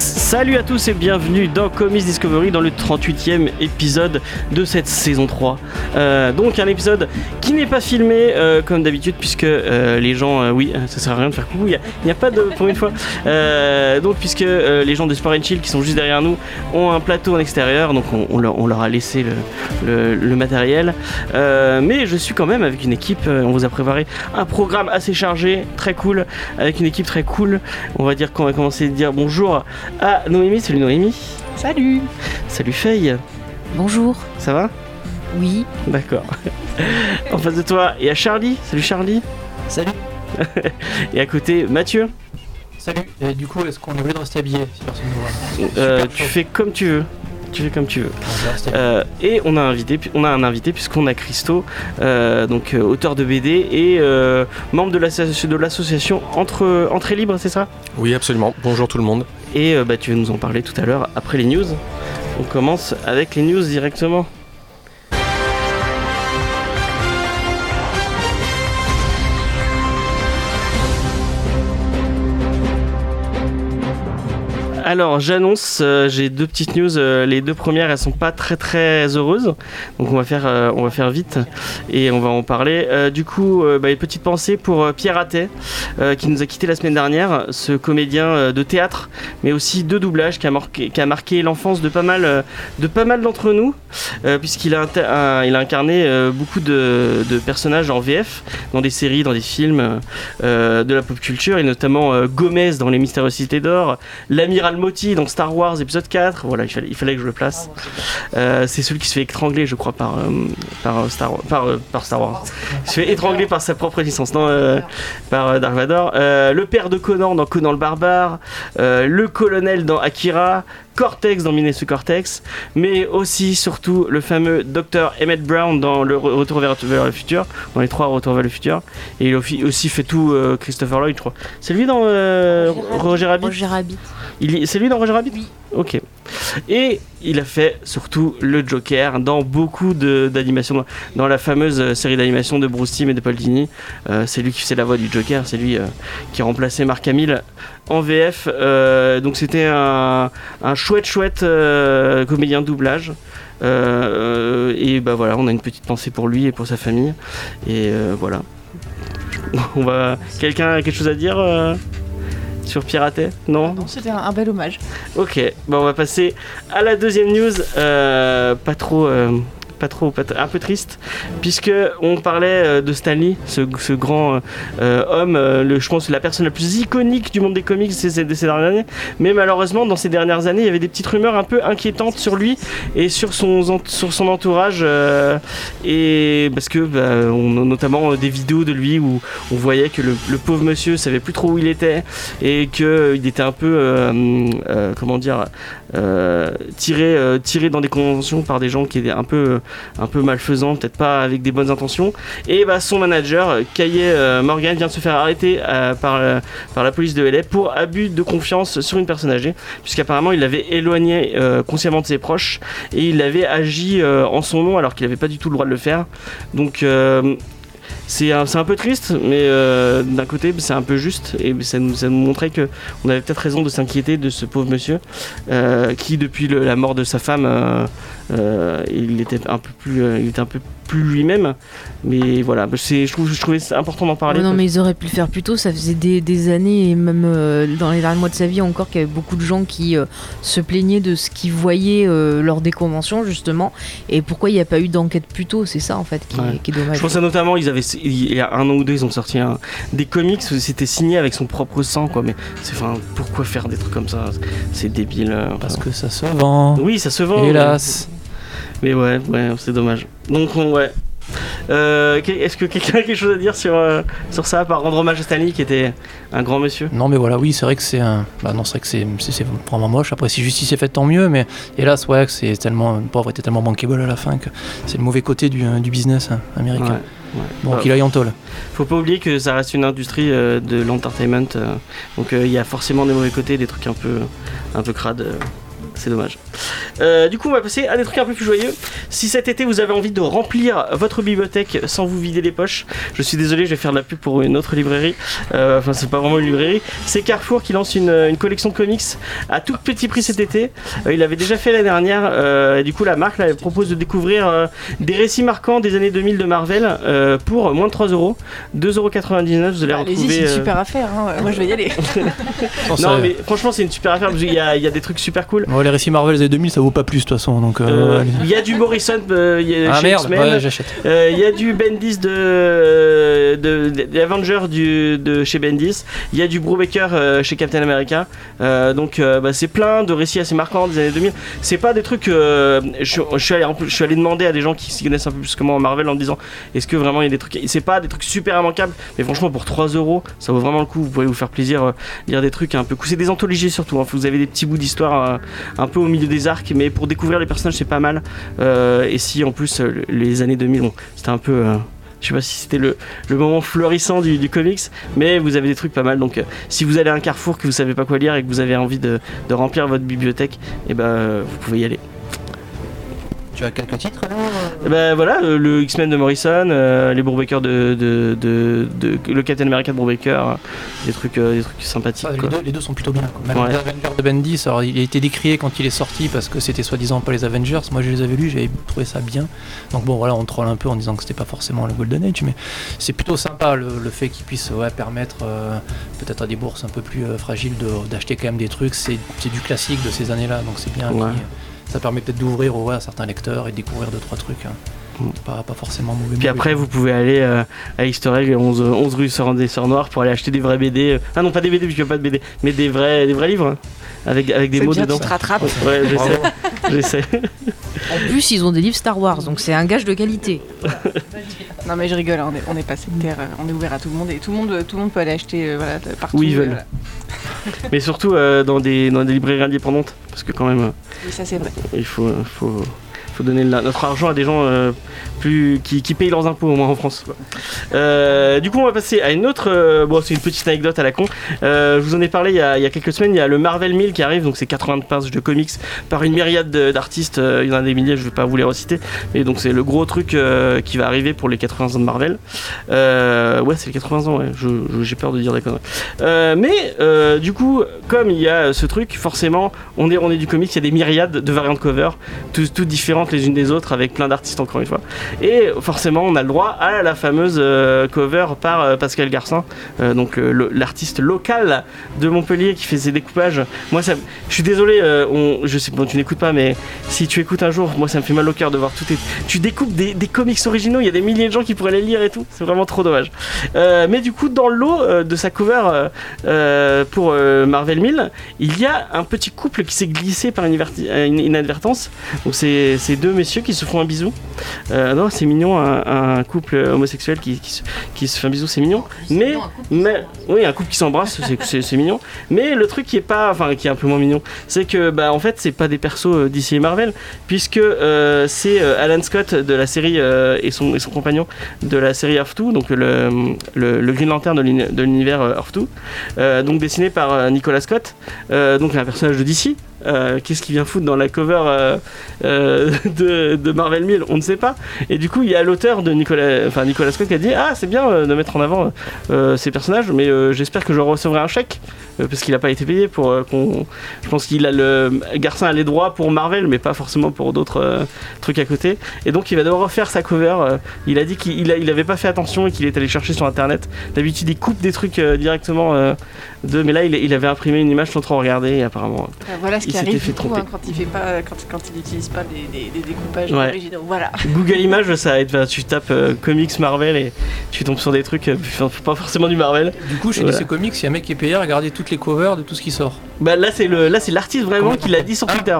Salut à tous et bienvenue dans Comics Discovery dans le 38e épisode de cette saison 3. Euh, donc un épisode qui n'est pas filmé euh, comme d'habitude puisque euh, les gens, oui, ça sert à rien de faire coucou, il n'y a, pas de pour une fois. Donc puisque les gens de Sport and Chill qui sont juste derrière nous ont un plateau en extérieur, donc on, on leur, on leur a laissé le, le- le matériel. Mais je suis quand même avec une équipe, on vous a préparé un programme assez chargé, très cool, avec une équipe très cool. On va dire qu'on va commencer à dire bonjour à Noémie. Salut Noémie. Salut Salut Faye. Bonjour. Ça va? Oui. D'accord. en face de toi, il y a Charlie. Salut Charlie. Salut Et à côté, Mathieu. Salut Et du coup, est-ce qu'on est obligé de rester habillé si personne ne voit Euh, tu fais comme tu veux. Tu fais comme tu veux. Euh, et on a, invité, on a un invité puisqu'on a Christo, euh, donc euh, auteur de BD et euh, membre de l'asso- de l'association Entre, Entrée Libre, c'est ça? Oui, absolument. Bonjour tout le monde. Et euh, bah, tu vas nous en parler tout à l'heure après les news. On commence avec les news directement. Alors j'annonce, euh, j'ai deux petites news. euh, les deux premières, elles sont pas très très heureuses, donc on va faire, euh, on va faire vite et on va en parler. Du coup, bah, une petite pensée pour Pierre Attet, qui nous a quitté la semaine dernière, ce comédien de théâtre, mais aussi de doublage, qui a marqué, qui a marqué l'enfance de pas mal, de pas mal d'entre nous, puisqu'il a, il a incarné beaucoup de, de personnages en VF, dans des séries, dans des films de la pop culture, et notamment Gomez dans Les Mystérieuses Cités d'Or, l'amiral Motti dans Star Wars épisode 4. Voilà, il fallait, il fallait que je le place. Euh, c'est celui qui se fait étrangler, je crois, par, euh, par, euh, Star, Wars, par, par Star Wars. Il se fait étrangler par sa propre licence, non, par Dark Vador. Le père de Conan dans Conan le Barbare. le colonel dans Akira. Cortex dans Minus Cortex, mais aussi surtout le fameux Dr Emmett Brown dans le Re- Retour vers, vers le futur, dans les trois Retours vers le futur, et il a aussi- fait tout euh, Christopher Lloyd, je crois. C'est lui dans euh, Roger Rabbit. Roger Rabbit. Il y- C'est lui dans Roger Rabbit? Oui. Ok. Et il a fait surtout le Joker dans beaucoup d'animations, dans, la fameuse euh, série d'animation de Bruce Timm et de Paul Dini. Euh, c'est lui qui faisait la voix du Joker, c'est lui euh, qui remplaçait Mark Hamill en VF. Donc c'était un, chouette chouette comédien de doublage. Et bah voilà, on a une petite pensée pour lui et pour sa famille. Et voilà. On va. Quelqu'un a quelque chose à dire sur Piratet Non Non, c'était un, un bel hommage. Ok, bon, on va passer à la deuxième news. Euh, pas trop. euh, pas trop, un peu triste, puisque on parlait euh, de Stanley, ce, ce grand euh, euh, homme, le, je pense la personne la plus iconique du monde des comics de ces dernières années. Mais malheureusement, dans ces dernières années, il y avait des petites rumeurs un peu inquiétantes sur lui et sur son, entourage, et parce que bah, notamment des vidéos de lui où on voyait que le, pauvre monsieur savait plus trop où il était et que il était un peu, comment dire, tiré, tiré dans des conventions par des gens qui étaient un peu, un peu malfaisants, peut-être pas avec des bonnes intentions. Et bah, son manager, Kaye euh, Morgan, vient de se faire arrêter euh, par, euh, par la police de LA pour abus de confiance sur une personne âgée, puisqu'apparemment il l'avait éloigné consciemment de ses proches et il avait agi en son nom alors qu'il n'avait pas du tout le droit de le faire. Donc c'est un, peu triste, mais euh, d'un côté c'est un peu juste et ça nous, ça nous montrait que on avait peut-être raison de s'inquiéter de ce pauvre monsieur euh, qui depuis la mort de sa femme euh, il était un peu plus plus lui-même mais voilà c'est je trouve je trouvais c'est important d'en parler non, mais ils auraient pu le faire plus tôt. Ça faisait des, des années, et même euh, dans les derniers mois de sa vie encore, qu'il y avait beaucoup de gens qui euh, se plaignaient de ce qu'ils voyaient euh, lors des conventions, justement. Et pourquoi il n'y a pas eu d'enquête plus tôt? C'est ça, en fait, qui, Ouais. qui est dommage. Je pense à notamment, ils avaient, il y a un an ou deux, ils ont sorti un- des comics où c'était signé avec son propre sang, quoi. Mais c'est, enfin, pourquoi faire des trucs comme ça? C'est débile. euh, Parce que ça se vend. Oui, ça se vend. Hélas. Mais ouais, ouais, c'est dommage. Donc, on- ouais. Euh, Est-ce que quelqu'un a quelque chose à dire sur, euh, sur ça, par rendre hommage à Stanley qui était un grand monsieur? Non, mais voilà, oui, c'est vrai que c'est un. Bah non, c'est vrai que c'est, vraiment moche. Après, si justice est faite, tant mieux. Mais hélas, ouais, que c'est tellement. Le pauvre était tellement bankable à la fin que c'est le mauvais côté du, du business hein, américain. Ouais, ouais. Bon, Bah, qu'il aille en tôle. Faut pas oublier que ça reste une industrie euh, de l'entertainment, euh, donc euh, il y a forcément des mauvais côtés, des trucs un peu, un peu crades. C'est dommage. Euh, du coup, on va passer à des trucs un peu plus joyeux. Si cet été vous avez envie de remplir votre bibliothèque sans vous vider les poches, je suis désolé, je vais faire de la pub pour une autre librairie. Euh, enfin, c'est pas vraiment une librairie. C'est Carrefour qui lance une, une collection de comics à tout petit prix cet été. Euh, il l'avait déjà fait l'année dernière. euh, et du coup, la marque là, elle propose de découvrir euh, des récits marquants des années 2000 de Marvel euh, pour moins de 3 euros. 2,99€. Vous allez Bah, retrouver. c'est une super affaire. hein. Moi, je vais y aller. Non, mais franchement, c'est une super affaire parce qu'il y, y a des trucs super cool. Ouais, les récits Marvel des années 2000, ça vaut pas plus de toute façon. Donc, euh, Euh. Il y a du Morrison euh, il y a ah chez merde, ouais, j'achète. Euh, Il y a du Bendis de, de, de- Avengers du, de chez Bendis. Il y a du Brubaker chez Captain America. Donc bah, c'est plein de récits assez marquants des années 2000. C'est pas des trucs. je, je suis allé, en plus- je suis allé demander à des gens qui s'y connaissent un peu plus que moi en Marvel en me disant est-ce que vraiment il y a des trucs. C'est pas des trucs super immanquables, mais franchement pour 3 euros, ça vaut vraiment le coup. Vous pouvez vous faire plaisir, lire des trucs un peu cool. C'est des anthologies surtout. hein. Vous avez des petits bouts d'histoire un peu au milieu des arcs, mais pour découvrir les personnages c'est pas mal. Euh, et si en plus euh, les années 2000, bon, c'était un peu. euh, je sais pas si c'était le, moment fleurissant du, comics, mais vous avez des trucs pas mal. Donc, si vous allez à un carrefour que vous savez pas quoi lire et que vous avez envie de, remplir votre bibliothèque, et ben euh, vous pouvez y aller. Tu as quelques titres Et ben voilà, euh, le X-Men de Morrison, euh, les Brubaker de, de, de, de- le Captain America de Brubaker, euh, des trucs, euh, des trucs sympathiques. Ah, les, quoi. deux, les deux sont plutôt bien. quoi. Même Ouais. les Avengers de Bendis, alors il a été décrié quand il est sorti parce que c'était soi-disant pas les Avengers. Moi je les avais lus, j'avais trouvé ça bien. Donc bon voilà, on troll un peu en disant que c'était pas forcément le Golden Age, mais c'est plutôt sympa le, le fait qu'il puisse ouais, permettre euh, peut-être à des bourses un peu plus fragiles d'acheter quand même des trucs. C'est c'est du classique de ces années-là, donc c'est bien. Ouais. Ça permet peut-être d'ouvrir ouais, à certains lecteurs et de découvrir deux trois trucs. hein. Mm. Pas, pas forcément mauvais. Puis mauvais. après, vous pouvez aller euh, à Easter Egg, 11, 11 rue Sœur des Sœurs Noires, pour aller acheter des vrais BD. euh, Ah non, pas des BD, puisqu'il n'y a pas de BD, mais des vrais, des vrais livres, hein, avec, avec des mots bien, dedans. tu te rattrapes. Ouais, j'essaie. En plus, ils ont des livres Star Wars, donc c'est un gage de qualité. Non, mais je rigole, on est, on est pas sectaire, on est ouvert à tout le monde et tout le monde, tout le monde peut aller acheter euh, voilà, partout. Où ils veulent. voilà. Mais surtout euh, dans, des, dans des librairies indépendantes, parce que quand même, euh, Oui, ça c'est vrai. il faut, faut, donner notre argent à des gens euh, plus, qui, payent leurs impôts, au moins en France. Euh, du coup, on va passer à une autre. euh, bon, c'est une petite anecdote à la con. Je vous en ai parlé il y, a, quelques semaines. Il y a le Marvel 1000 qui arrive, donc c'est 80 pages de comics par une myriade de- d'artistes. il y en a des milliers, je vais pas vous les reciter. Mais donc, c'est le gros truc qui va arriver pour les 80 ans de Marvel. Ouais, c'est les 80 ans, ouais. J'ai peur de dire des conneries. Mais du coup, comme il y a ce truc, forcément, on est, du comics, il y a des myriades de variantes cover, toutes différentes les unes des autres, avec plein d'artistes encore une fois. Et forcément, on a le droit à la fameuse euh, cover par euh, Pascal Garcin, euh, donc l'artiste local de Montpellier qui fait ses découpages. Moi, je suis désolé, je sais bon, tu n'écoutes pas, mais si tu écoutes un jour, moi, ça me fait mal au cœur de voir tout. tes- Tu découpes des, comics originaux, il y a des milliers de gens qui pourraient les lire et tout. C'est vraiment trop dommage. Mais du coup, dans le lot euh, de sa cover pour Marvel 1000, il y a un petit couple qui s'est glissé par inadvertance. Donc, c'est deux messieurs qui se font un bisou. Euh, non, c'est mignon, un, un couple homosexuel qui, qui, se, qui se fait un bisou, c'est mignon. Mais, mais oui, un couple qui s'embrasse, c'est- c'est c'est mignon. Mais le truc qui est pas, enfin, qui est un peu moins mignon, c'est que, bah, en fait, c'est pas des persos euh, d'ici et Marvel, puisque euh, c'est Alan Scott de la série euh, et, son, et son compagnon de la série Earth 2, donc le, le, le Green Lantern de l'uni- de l'univers Earth 2, euh, donc dessiné par Nicolas Scott, donc un personnage de DC. Euh, Qu'est-ce qu'il vient foutre dans la cover euh, euh, de, Marvel 1000 On ne sait pas. Et du coup, il y a l'auteur de Nicolas, enfin Nicolas Scott qui a dit Ah, c'est bien de mettre en avant ces personnages, mais j'espère que je recevrai un chèque parce qu'il n'a pas été payé pour qu'on. Je pense qu'il a le Garcin a les droits pour Marvel, mais pas forcément pour d'autres trucs à côté. Et donc, il va devoir refaire sa cover. il a dit qu'il a- il avait pas fait attention et qu'il est allé chercher sur internet. D'habitude, il coupe des trucs directement de, mais là, il, avait imprimé une image sans trop regarder et apparemment. Voilà ce Qui arrive fait coup, hein, quand il fait pas, quand, quand il n'utilise pas des découpages Ouais. originaux. Voilà. Google Images, ça aide. Tu tapes euh, comics Marvel et tu tombes sur des trucs, euh, pas forcément du Marvel. Du coup, chez Voilà. DC Comics, il y a un mec qui est payé à regarder toutes les covers de tout ce qui sort. Bah là c'est le là c'est l'artiste vraiment Comment- qui l'a dit sur Ah. Twitter.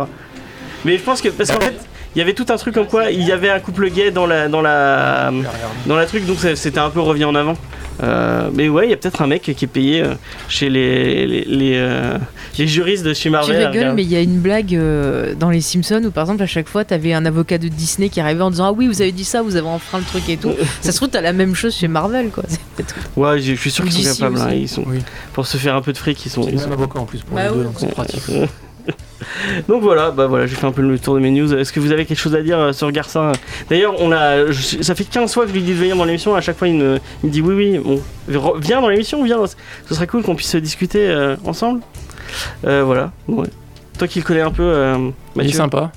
Mais je pense que parce qu'en fait il y avait tout un truc comme quoi il y avait un couple gay dans la dans la dans la truc, donc c'était un peu revenu en avant. Euh, mais ouais, il y a peut-être un mec qui est payé euh, chez les les, les, euh, les juristes de chez Tu Marvel. à rigoles, mais il y a une blague euh, dans les Simpsons où par exemple à chaque fois t'avais un avocat de Disney qui arrivait en disant ah oui vous avez dit ça, vous avez enfreint le truc et tout. ça se trouve t'as la même chose chez Marvel quoi. Ouais, je suis sûr qu'ils sont capables. hein, ils sont Oui. pour se faire un peu de fric, ils sont. Ils sont- même avocat en plus pour Bah les deux, donc c'est pratique. Donc voilà, bah voilà, j'ai fait un peu le tour de mes news. Est-ce que vous avez quelque chose à dire euh, sur Garcin? D'ailleurs, on a, je- ça fait 15 fois que je lui dis de venir dans l'émission. À chaque fois, il me, il me dit oui, oui. Bon, viens dans l'émission, viens. Ce serait cool qu'on puisse discuter euh, ensemble. Euh, voilà. Ouais. Toi qui le connais un peu, euh, Il est sympa.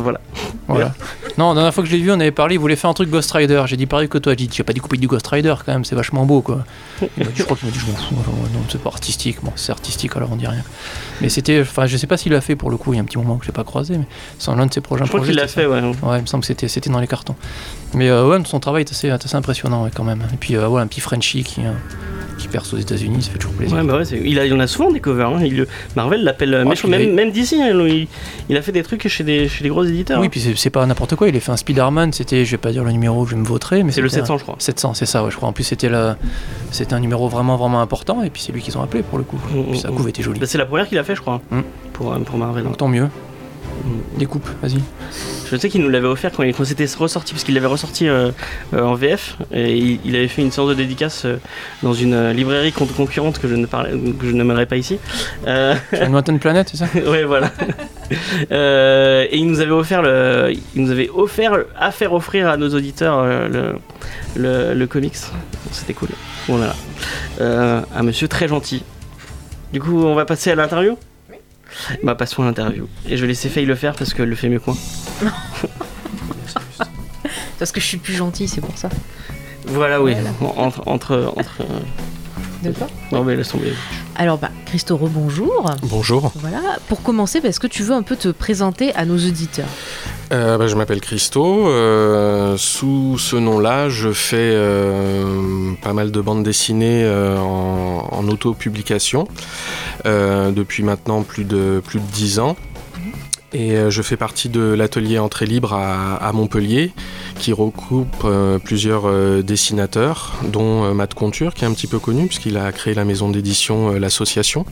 Voilà. Voilà. Non, la dernière fois que je l'ai vu, on avait parlé, il voulait faire un truc Ghost Rider. J'ai dit pareil que toi, j'ai dit, tu vas pas découper du Ghost Rider quand même, c'est vachement beau quoi. Il m'a dit, je crois qu'il m'a dit, je m'en fous, non, c'est pas artistique. Bon, c'est artistique alors on dit rien. Mais c'était, enfin, je sais pas s'il l'a fait pour le coup, il y a un petit moment que je l'ai pas croisé, mais c'est l'un de ses prochains Je crois projets. qu'il l'a fait, ouais. Ouais, il me semble que c'était, c'était dans les cartons. Mais euh, ouais, son travail est assez, assez impressionnant ouais, quand même. Et puis euh, ouais, un petit Frenchie qui, euh, qui perce aux États-Unis, ça fait toujours plaisir. Ouais, bah ouais, il, a, il en a souvent des covers. hein. Il, Marvel l'appelle euh, Ouais, méchant. puis il Même, a- même d'ici, hein, il, il a fait des trucs chez des, chez des gros éditeurs. Oui, hein. puis c'est, pas n'importe quoi, il a fait un Spider-Man, c'était, je vais pas dire le numéro, je vais me vautrer, mais c'est le c'était un- 700, je crois. 700, c'est ça, ouais, je crois. En plus, c'était, la... c'était un numéro vraiment, vraiment important, et puis c'est lui qu'ils ont appelé pour le coup. Puis sa était jolie. Bah, c'est la première qu'il a fait, je crois, Mm. pour, euh, pour Marvel. Donc tant mieux. Mm. Découpe, vas-y. Je sais qu'il nous l'avait offert quand, il, c'était ressorti, parce qu'il l'avait ressorti euh, euh, en VF, et il, il avait fait une séance de dédicace euh, dans une librairie con- concurrente que je ne parlais, que je n'aimerais pas ici. Une lointaine planète, c'est ça ouais, voilà. Et il nous avait offert le, il nous avait offert à faire offrir à nos auditeurs le, le, le comics. C'était cool. Voilà. Un monsieur très gentil. Du coup, on va passer à l'interview? Bah passons à l'interview. Et je vais laisser Faye le faire parce qu'elle le fait mieux que moi. Parce que je suis plus gentille, c'est pour ça. Voilà, oui. Entre, entre, entre. D'accord. Non mais laisse tomber. Alors bah Christo rebonjour. Bonjour, Voilà. Pour commencer, bah, est-ce que tu veux un peu te présenter à nos auditeurs Euh, bah, je m'appelle Christo. euh, sous ce nom-là, je fais euh, pas mal de bandes dessinées euh, en, en auto-publication euh, depuis maintenant plus de, plus de 10 ans. Et euh, je fais partie de l'atelier Entrée Libre à, à Montpellier, qui regroupe euh, plusieurs euh, dessinateurs, dont euh, Matt Conture, qui est un petit peu connu, puisqu'il a créé la maison d'édition L'Association,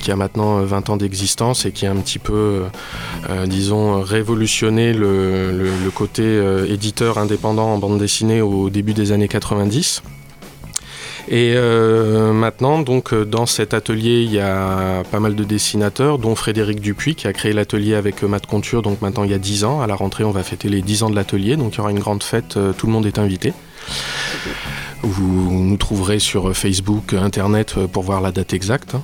qui a maintenant euh, 20 ans d'existence et qui a un petit peu, disons, révolutionné le, le- le côté éditeur indépendant en bande dessinée au début des années 90. Et euh, maintenant, donc, euh, dans cet atelier, il y a pas mal de dessinateurs, dont Frédéric Dupuis, qui a créé l'atelier avec euh, Matt Conture, donc maintenant il y a 10 ans. À la rentrée, on va fêter les 10 ans de l'atelier, donc il y aura une grande fête, tout le monde est invité. Vous nous trouverez sur Facebook, Internet euh, pour voir la date exacte. hein.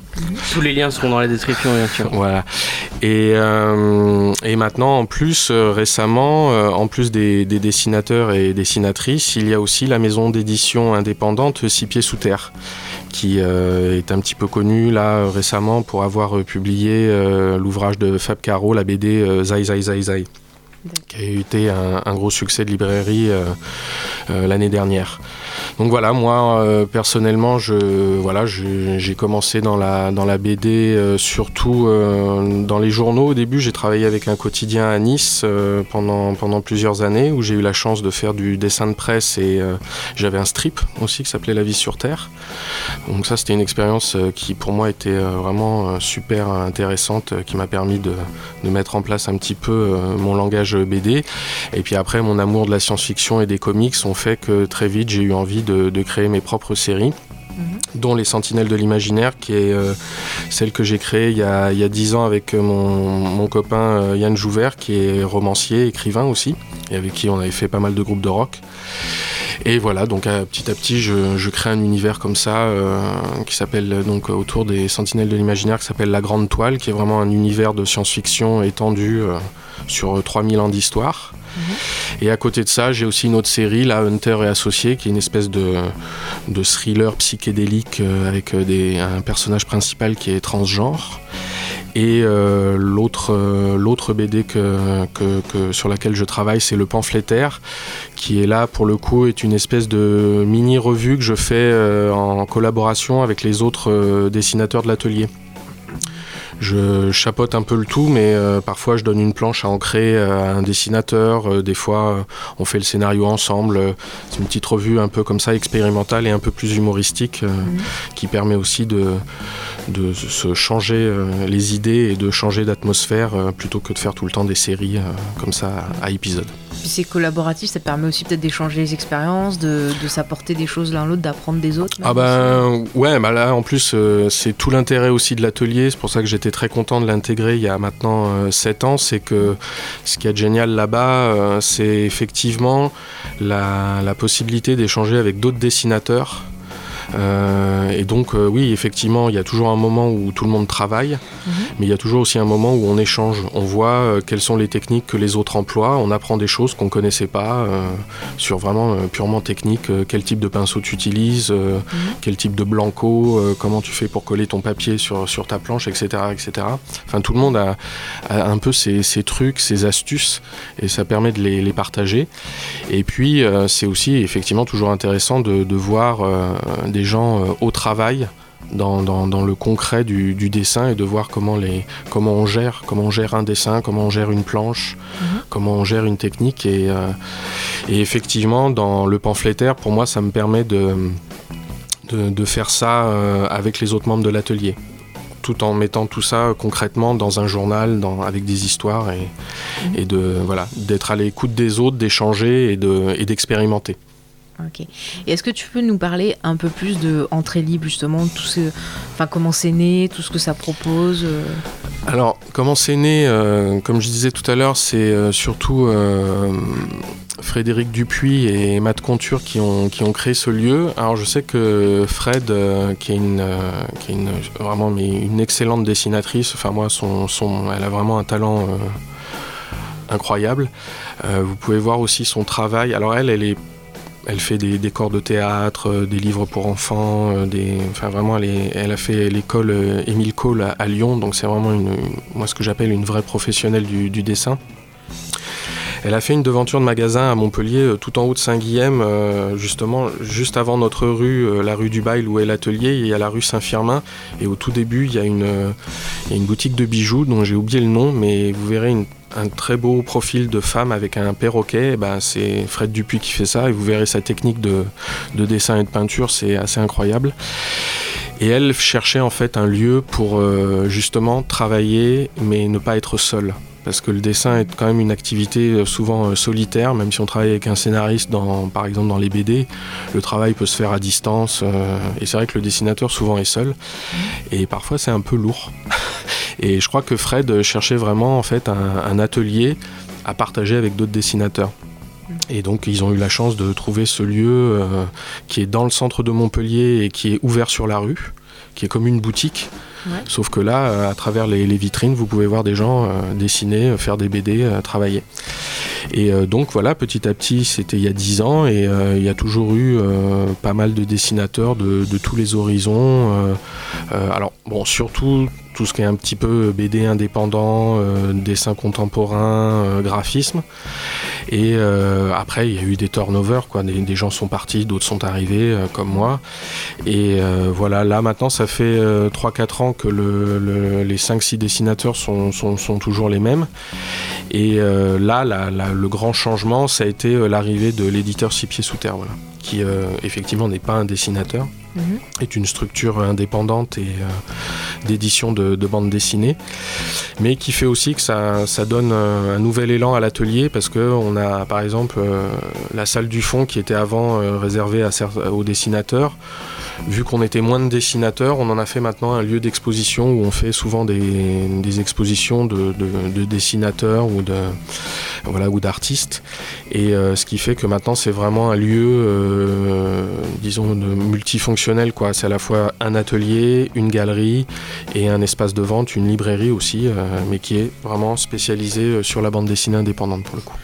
Tous les liens seront dans la description bien sûr. Voilà. Et, euh, et maintenant, en plus, euh, récemment, en plus des, des dessinateurs et dessinatrices, il y a aussi la maison d'édition indépendante Six Pieds Sous Terre, qui euh, est un petit peu connue là récemment pour avoir publié euh, l'ouvrage de Fab Caro, la BD Zai Zai Zai Zai, qui a été un, un gros succès de librairie euh, euh, l'année dernière. Donc voilà, moi euh, personnellement, je, voilà, j'ai commencé dans la, dans la BD euh, surtout euh, dans les journaux. Au début, j'ai travaillé avec un quotidien à Nice pendant, pendant plusieurs années où j'ai eu la chance de faire du dessin de presse et j'avais un strip aussi qui s'appelait La vie sur Terre. Donc ça, c'était une expérience qui pour moi était vraiment super intéressante, qui m'a permis de, de mettre en place un petit peu mon langage BD. Et puis après, mon amour de la science-fiction et des comics ont fait que très vite, j'ai eu envie de, de créer mes propres séries dont les Sentinelles de l'imaginaire, qui est euh, celle que j'ai créée il y a, 10 ans avec euh, mon, mon copain euh, Yann Jouvert, qui est romancier, écrivain aussi, et avec qui on avait fait pas mal de groupes de rock. Et voilà, donc euh, petit à petit, je, je crée un univers comme ça, qui s'appelle donc autour des Sentinelles de l'imaginaire, qui s'appelle La Grande Toile, qui est vraiment un univers de science-fiction étendu sur euh, 3000 ans d'histoire. Et à côté de ça, j'ai aussi une autre série, la Hunter et Associés, qui est une espèce de, de thriller psychédélique euh, avec euh, un personnage principal qui est transgenre. Et euh, l'autre l'autre BD que, que- sur laquelle je travaille, c'est le pamphlétaire, qui est là pour le coup est une espèce de mini revue que je fais en collaboration avec les autres dessinateurs de l'atelier. Je chapote un peu le tout, mais euh, parfois je donne une planche à ancrer à un dessinateur. euh, des fois, euh, on fait le scénario ensemble. Euh, C'est une petite revue un peu comme ça, expérimentale et un peu plus humoristique, euh, qui permet aussi de, de se changer euh, les idées et de changer d'atmosphère euh, plutôt que de faire tout le temps des séries euh, comme ça à épisodes. Puis c'est collaboratif, ça permet aussi peut-être d'échanger les expériences, de, de s'apporter des choses l'un l'autre, d'apprendre des autres. Ah ben ouais, bah là en plus euh, c'est tout l'intérêt aussi de l'atelier, c'est pour ça que j'étais très content de l'intégrer il y a maintenant 7 ans, c'est que ce qui est génial là-bas, euh, c'est effectivement la, la possibilité d'échanger avec d'autres dessinateurs. Euh, et donc euh, oui, effectivement, il y a toujours un moment où tout le monde travaille, mais il y a toujours aussi un moment où on échange. On voit euh, quelles sont les techniques que les autres emploient, on apprend des choses qu'on connaissait pas euh, sur vraiment purement technique. quel type de pinceau tu utilises, euh, quel type de blanco, comment tu fais pour coller ton papier sur, sur ta planche, etc., etc. Enfin, tout le monde a, a un peu ses, ses trucs, ses astuces, et ça permet de les, les partager. Et puis, c'est aussi effectivement toujours intéressant de, de voir des gens euh, au travail. Dans, dans- dans le concret du, du dessin et de voir comment, les, comment on gère comment on gère un dessin, comment on gère une planche, comment on gère une technique. Et, euh, et effectivement dans le pamphlétaire pour moi ça me permet de, de, de faire ça euh, avec les autres membres de l'atelier tout en mettant tout ça euh, concrètement dans un journal dans, avec des histoires et, et de voilà d'être à l'écoute des autres d'échanger et de et d'expérimenter Ok. Est-ce que tu peux nous parler un peu plus de Entrée Libre, justement, tout ce... enfin, comment c'est né, tout ce que ça propose euh, Alors, comment c'est né euh, Comme je disais tout à l'heure, c'est euh, surtout Frédéric Dupuis et Matt Conture qui ont, qui ont créé ce lieu. Alors, je sais que Fred, qui est, une, qui est vraiment mais une excellente dessinatrice, enfin, moi, son, son, elle a vraiment un talent. incroyable. Vous pouvez voir aussi son travail. Alors elle, elle est elle fait des décors de théâtre, euh, des livres pour enfants, euh, des, enfin vraiment, elle, a fait l'école euh, Émile Cole à, Lyon, donc c'est vraiment moi ce que j'appelle une vraie professionnelle du, dessin. Elle a fait une devanture de magasin à Montpellier, tout en haut de Saint-Guilhem, justement, juste avant notre rue, la rue du Bail où est l'atelier, il y a la rue Saint-Firmin, et au tout début, il y a une boutique de bijoux dont j'ai oublié le nom, mais vous verrez une- un très beau profil de femme avec un perroquet, eh ben, c'est Fred Dupuis qui fait ça, et vous verrez sa technique de, de dessin et de peinture, c'est assez incroyable. Et elle cherchait en fait un lieu pour euh, justement travailler, mais ne pas être seule. Parce que le dessin est quand même une activité euh, souvent euh, solitaire, même si on travaille avec un scénariste, par exemple dans les BD, le travail peut se faire à distance. euh, et c'est vrai que le dessinateur souvent est seul. Et parfois c'est un peu lourd. Et je crois que Fred cherchait vraiment en fait un, atelier à partager avec d'autres dessinateurs. Et donc ils ont eu la chance de trouver ce lieu qui est dans le centre de Montpellier et qui est ouvert sur la rue, qui est comme une boutique. Ouais. Sauf que là, euh, à travers les, les vitrines, vous pouvez voir des gens euh, dessiner, euh, faire des BD, travailler. Et donc voilà, petit à petit, c'était il y a 10 ans et il y a toujours eu pas mal de dessinateurs de, de tous les horizons. alors bon, surtout tout ce qui est un petit peu BD indépendant, euh, dessin contemporain, euh, graphisme. Et euh, après, il y a eu des turnovers, quoi. Des, des gens sont partis, d'autres sont arrivés, euh, comme moi. Et euh, voilà, là maintenant, ça fait euh, 3-4 ans que le- le- les 5-6 dessinateurs sont, sont- sont toujours les mêmes. Et là, la- la- le grand changement, ça a été l'arrivée de l'éditeur Six Pieds Sous Terre, voilà, qui effectivement n'est pas un dessinateur, Mhm. est une structure indépendante et euh, d'édition de, de bande dessinée, mais qui fait aussi que ça, donne un nouvel élan à l'atelier parce que on a par exemple euh, la salle du fond qui était avant euh, réservée aux dessinateurs. Vu qu'on était moins de dessinateurs, on en a fait maintenant un lieu d'exposition où on fait souvent des, des expositions de, de- de dessinateurs ou de voilà ou d'artistes. Et euh, ce qui fait que maintenant c'est vraiment un lieu, euh, disons, multifonctionnel quoi. C'est à la fois un atelier, une galerie et un espace de vente, une librairie aussi, euh, mais qui est vraiment spécialisé sur la bande dessinée indépendante pour le coup.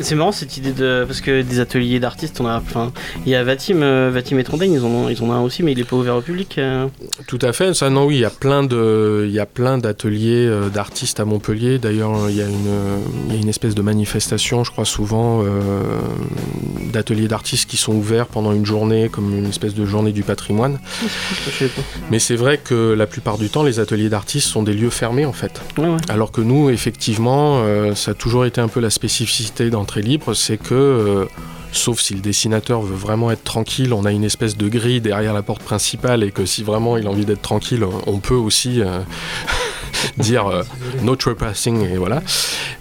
C'est marrant cette idée de. Parce que des ateliers d'artistes, on a. Enfin, il y a Vatim, Vatim et Trondheim, ils ont, ils en ont un aussi, mais il est pas ouvert au public. euh. Tout à fait, ça non oui, il y a plein de, il y a plein d'ateliers euh, d'artistes à Montpellier. D'ailleurs, il y a une, il y a une espèce de manifestation je crois souvent, euh, d'ateliers d'artistes qui sont ouverts pendant une journée, comme une espèce de journée du patrimoine. Mais c'est vrai que la plupart du temps, les ateliers d'artistes sont des lieux fermés en fait. Ouais, ouais. Alors que nous, effectivement, ça a toujours été un peu la spécificité d'entrée libre, c'est que, sauf si le dessinateur veut vraiment être tranquille, on a une espèce de grille derrière la porte principale et que si vraiment il a envie d'être tranquille, on peut aussi euh, dire euh, no trespassing et voilà.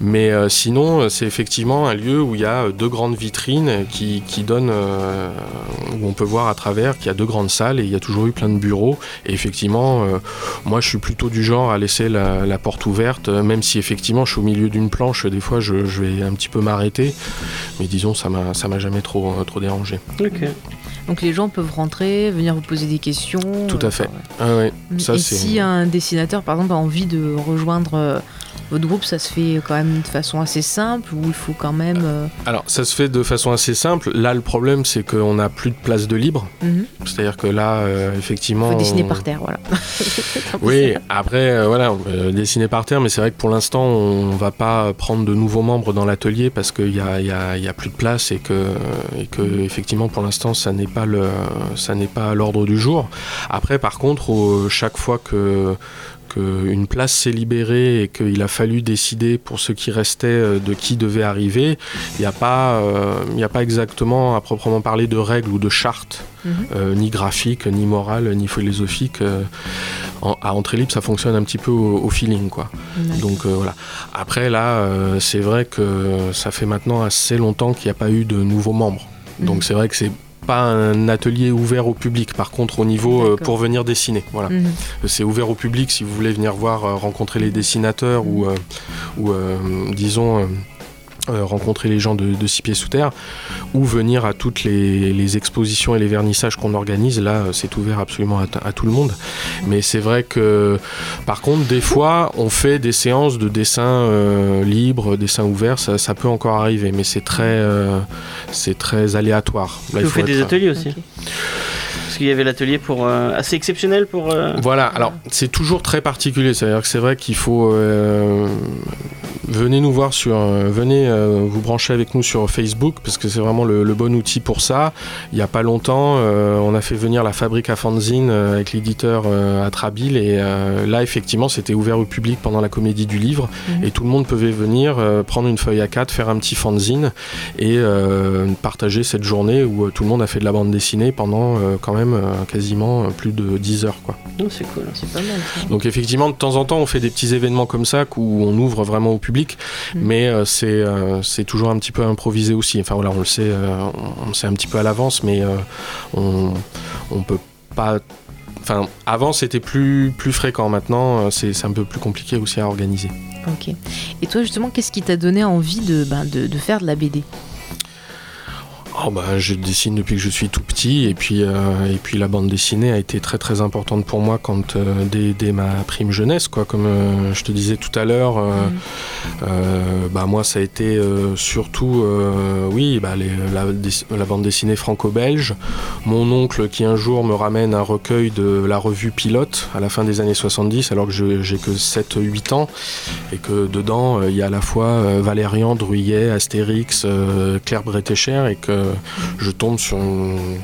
Mais euh, sinon, euh, c'est effectivement un lieu où il y a euh, deux grandes vitrines qui, qui donnent, euh, où on peut voir à travers qu'il y a deux grandes salles et il y a toujours eu plein de bureaux. Et effectivement, moi je suis plutôt du genre à laisser la, la porte ouverte, même si effectivement je suis au milieu d'une planche, des fois je, je vais un petit peu m'arrêter. Mais disons, ça m'a jamais trop, trop dérangé. Ok. Donc les gens peuvent rentrer, venir vous poser des questions. Tout à fait. enfin, Ah ouais, ça Et si un dessinateur, par exemple, a envie de rejoindre euh, votre groupe, ça se fait quand même de façon assez simple ou il faut quand même. euh, Alors ça se fait de façon assez simple. Là le problème c'est qu'on n'a plus de place de libre. mhm. C'est-à-dire que là, euh, effectivement. faut dessiner on- par terre, voilà. Oui, après, euh, voilà, dessiner par terre, mais c'est vrai que pour l'instant, on va pas prendre de nouveaux membres dans l'atelier parce qu'il y a, y a- il y a plus de place et que, et que effectivement, pour l'instant, ça n'est pas le, ça n'est pas l'ordre du jour. Après, par contre, chaque fois que qu'une place s'est libérée et qu'il a fallu décider pour ce qui restait euh, de qui devait arriver, il n'y a, pas, euh, il a pas exactement à proprement parler de règles ou de chartes, Mhm. euh, ni graphiques, ni morales, ni philosophiques. en- à entrée libre, ça fonctionne un petit peu au, au feeling, quoi. Donc euh, voilà. Après là, euh, c'est vrai que ça fait maintenant assez longtemps qu'il n'y a pas eu de nouveaux membres. Donc Mhm. c'est vrai que c'est pas un atelier ouvert au public. Par contre, au niveau euh, pour venir dessiner, voilà. Mhm. C'est ouvert au public si vous voulez venir voir, euh, rencontrer les dessinateurs ou, euh, ou euh, disons, euh, euh, rencontrer les gens de, de Six Pieds Sous Terre ou venir à toutes les, les expositions et les vernissages qu'on organise. Là, euh, c'est ouvert absolument à, tout le monde. Mais c'est vrai que, par contre, des fois, on fait des séances de dessin euh, libre, dessin ouvert. Ça, ça peut encore arriver, mais c'est très, euh, c'est très aléatoire. Là, Vous faites des ateliers aussi. Parce qu'il y avait l'atelier pour euh, assez exceptionnel pour. euh, Voilà, alors c'est toujours très particulier, c'est-à-dire que c'est vrai qu'il faut... venez nous voir sur... euh, venez euh, vous brancher avec nous sur Facebook, parce que c'est vraiment le, le bon outil pour ça. Il n'y a pas longtemps, euh, on a fait venir la fabrique à fanzine euh, avec l'éditeur Atrabil, et là, effectivement, c'était ouvert au public pendant la comédie du livre, Mhm. et tout le monde pouvait venir prendre une feuille à 4 faire un petit fanzine, et partager cette journée où tout le monde a fait de la bande dessinée pendant quand même quasiment plus de 10 heures, quoi. Non, c'est cool. C'est pas mal ça. Donc effectivement, de temps en temps, on fait des petits événements comme ça où on ouvre vraiment au public, Mm. mais euh, c'est euh, c'est toujours un petit peu improvisé aussi. Enfin voilà, on le sait, euh, on, on le sait un petit peu à l'avance, mais on on peut pas. Enfin, avant c'était plus plus fréquent. Maintenant, c'est c'est un peu plus compliqué aussi à organiser. Ok. Et toi, justement, qu'est-ce qui t'a donné envie de, ben, de, de faire de la BD Oh bah, je dessine depuis que je suis tout petit et puis, euh, et puis la bande dessinée a été très très importante pour moi quand, euh, dès, dès ma prime jeunesse. Quoi. Comme euh, je te disais tout à l'heure, euh, bah, moi ça a été surtout oui, bah, les- la, bande dessinée franco-belge. Mon oncle qui un jour me ramène un recueil de la revue Pilote à la fin des années 70 alors que j'ai que 7-8 ans et que dedans il y a à la fois Valérian, Druyet, Astérix, Claire Bretécher et que je tombe sur une-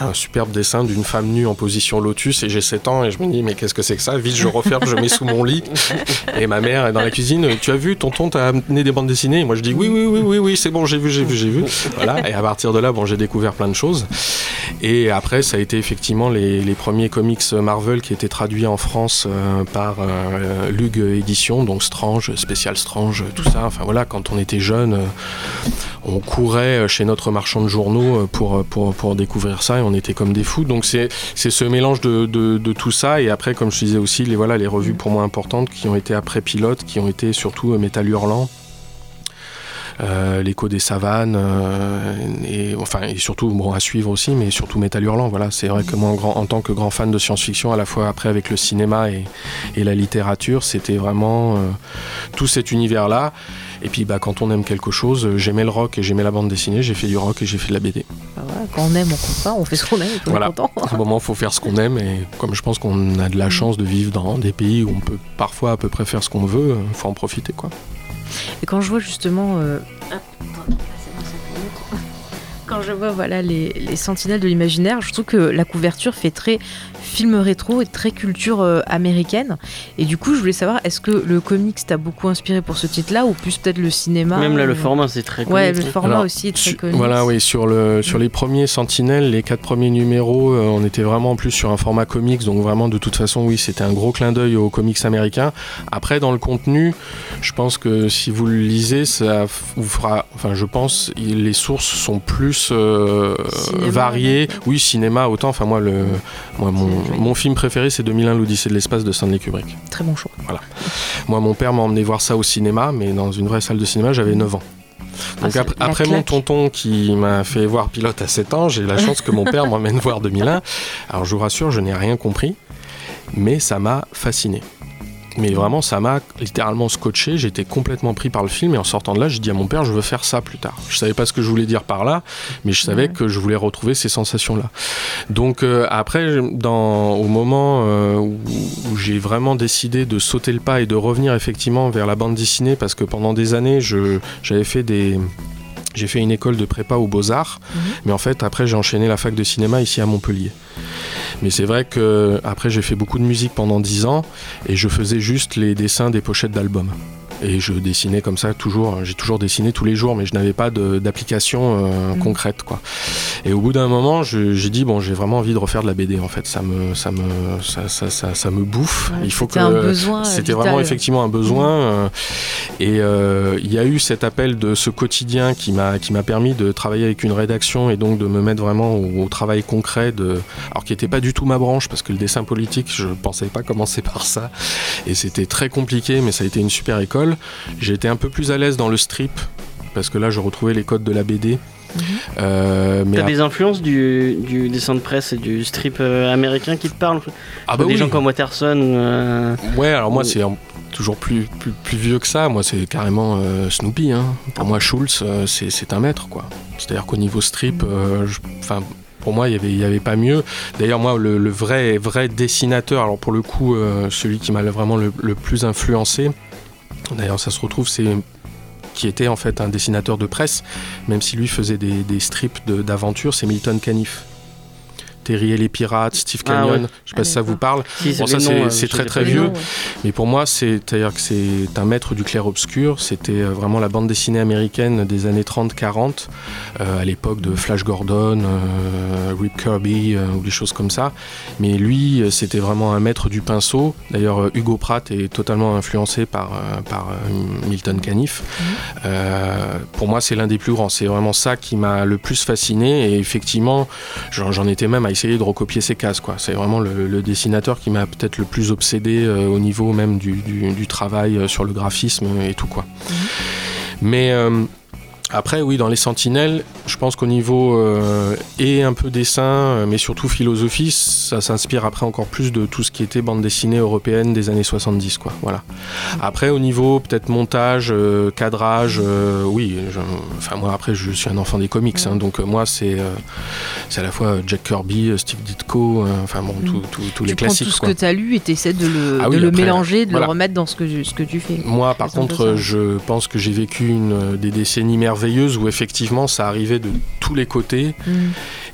un superbe dessin d'une femme nue en position lotus et j'ai 7 ans et je me dis mais qu'est-ce que c'est que ça? Vite je referme, je mets sous mon lit et ma mère est dans la cuisine. Tu as vu tonton t'as amené des bandes dessinées? Et moi je dis oui oui oui oui oui c'est bon j'ai vu j'ai vu j'ai vu. Voilà. Et à partir de là bon j'ai découvert plein de choses. Et après ça a été effectivement les, les premiers comics Marvel qui étaient traduits en France euh, par euh, Lug Édition donc Strange spécial Strange tout ça. Enfin voilà quand on était jeune euh, on courait chez notre marchand de journaux euh, pour, pour, pour découvrir ça et on était comme des fous. Donc c'est ce mélange de, de, tout ça et après, comme je disais aussi, les, voilà, les revues pour moi importantes qui ont été après Pilote, qui ont été surtout euh, Métal Hurlant. euh, l'écho des savanes euh, et enfin et surtout à suivre aussi mais surtout Métal Hurlant voilà c'est vrai que moi en, tant que grand fan de science-fiction à la fois après avec le cinéma et, et la littérature c'était vraiment euh, tout cet univers là et puis bah, quand on aime quelque chose, euh, j'aimais le rock et j'aimais la bande dessinée, j'ai fait du rock et j'ai fait de la BD. Voilà, Quand on aime, on compte pas, on fait ce qu'on aime et on Voilà. est content. À un moment, il faut faire ce qu'on aime et comme je pense qu'on a de la chance de vivre dans des pays où on peut parfois à peu près faire ce qu'on veut, il faut en profiter quoi. Et quand je vois justement. euh. Quand je vois voilà, les, les sentinelles de l'imaginaire, je trouve que la couverture fait très film rétro et très culture euh, américaine. Et du coup, je voulais savoir, est-ce que le comics t'a beaucoup inspiré pour ce titre-là ou plus peut-être le cinéma Même là, le ou- format, c'est très Ouais, comique, le format Alors, aussi est très connu. Voilà, oui, sur, le, sur les premiers Sentinelles, les quatre premiers numéros, euh, on était vraiment en plus sur un format comics, donc vraiment de toute façon, oui, c'était un gros clin d'œil aux comics américains. Après, dans le contenu, je pense que si vous le lisez, ça vous fera. Enfin, je pense, les sources sont plus euh, Cinéma, variées. ouais. Oui, cinéma, autant. Enfin, moi, le, moi mon. Mon film préféré, c'est 2001, l'Odyssée de l'espace de Stanley Kubrick. Très bon choix. Moi, mon père m'a emmené voir ça au cinéma, mais dans une vraie salle de cinéma, j'avais 9 ans. Ah, Donc après, après mon tonton qui m'a fait voir pilote à 7 ans, j'ai la chance que mon père m'emmène voir 2001. Alors je vous rassure, je n'ai rien compris, mais ça m'a fasciné. Mais vraiment, ça m'a littéralement scotché. J'étais complètement pris par le film et en sortant de là, j'ai dit à mon père, je veux faire ça plus tard. Je savais pas ce que je voulais dire par là, mais je savais Ouais. que je voulais retrouver ces sensations-là. Donc euh, après, dans, au moment euh, où, où j'ai vraiment décidé de sauter le pas et de revenir effectivement vers la bande dessinée, parce que pendant des années, j'avais fait des j'ai fait une école de prépa aux Beaux-Arts, Mhm. mais en fait, après, j'ai enchaîné la fac de cinéma ici à Montpellier. Mais c'est vrai que après, j'ai fait beaucoup de musique pendant 10 ans et je faisais juste les dessins des pochettes d'albums. Et je dessinais comme ça toujours, j'ai toujours dessiné tous les jours, mais je n'avais pas d'application euh, Mhm. concrète quoi. Et au bout d'un moment, j'ai dit bon, j'ai vraiment envie de refaire de la BD en fait. Ça me, ça me, ça, ça, ça, ça me bouffe. Ouais, Il faut que c'était euh, c'était vraiment effectivement un besoin. euh, et il y a eu cet appel de ce quotidien qui m'a qui m'a permis de travailler avec une rédaction et donc de me mettre vraiment au, au travail concret de alors qui n'était pas du tout ma branche parce que le dessin politique je pensais pas commencer par ça et c'était très compliqué mais ça a été une super école. J'ai été un peu plus à l'aise dans le strip parce que là je retrouvais les codes de la BD. Mhm. Euh, T'as des influences du, du dessin de presse et du strip euh, américain qui te parlent? Ah bah Des oui. gens comme Watterson euh, Ouais, alors moi Ou- c'est toujours plus, plus, plus vieux que ça. Moi c'est carrément Snoopy. Hein. Pour moi Schultz c'est un maître quoi. C'est-à-dire qu'au niveau strip, enfin. pour moi, il n'y avait, y avait pas mieux. D'ailleurs, moi, le, le vrai, vrai dessinateur, alors pour le coup, euh, celui qui m'a vraiment le, le plus influencé, d'ailleurs, ça se retrouve, c'est qui était en fait un dessinateur de presse, même si lui faisait des, strips de- d'aventure, c'est Milton Caniff. Terry et les pirates, Steve Ah Canyon, ouais. je sais pas Ah, si ça vous parle. si, Bon, ça, c'est- euh, c'est très, très vieux. ouais. Mais pour moi, c'est-à-dire que c'est un maître du clair-obscur. C'était euh, vraiment la bande dessinée américaine des années 30-40, euh, à l'époque de Flash Gordon, euh, Rip Kirby, euh, ou des choses comme ça. Mais lui, c'était vraiment un maître du pinceau. D'ailleurs, Hugo Pratt est totalement influencé par, par euh, Milton Caniff. Euh, pour moi, c'est l'un des plus grands. C'est vraiment ça qui m'a le plus fasciné. Et effectivement, j'en j'en étais même à essayer de recopier ses cases. quoi. C'est vraiment le, le dessinateur qui m'a peut-être le plus obsédé euh, au niveau même du, du- du travail euh, sur le graphisme et tout quoi. Mais euh, après, oui, dans les Sentinelles, je pense qu'au niveau euh, et un peu dessin, euh, mais surtout philosophie, ça s'inspire après encore plus de tout ce qui était bande dessinée européenne des années 70, quoi. Voilà. Après, au niveau peut-être montage, euh, cadrage, euh, oui. je- enfin, moi, après, je suis un enfant des comics, hein, donc euh, moi, c'est c'est à la fois Jack Kirby, Steve Ditko, enfin bon, tout- tout- tous les tu prends classiques. tout ce quoi. que tu as lu et tu essaies de le, Ah de oui, le après, mélanger, de voilà. le remettre dans ce que, ce que tu fais. Moi, par contre, je pense que j'ai vécu une, des décennies merveilleuses où effectivement ça arrivait de tous les côtés. Mm.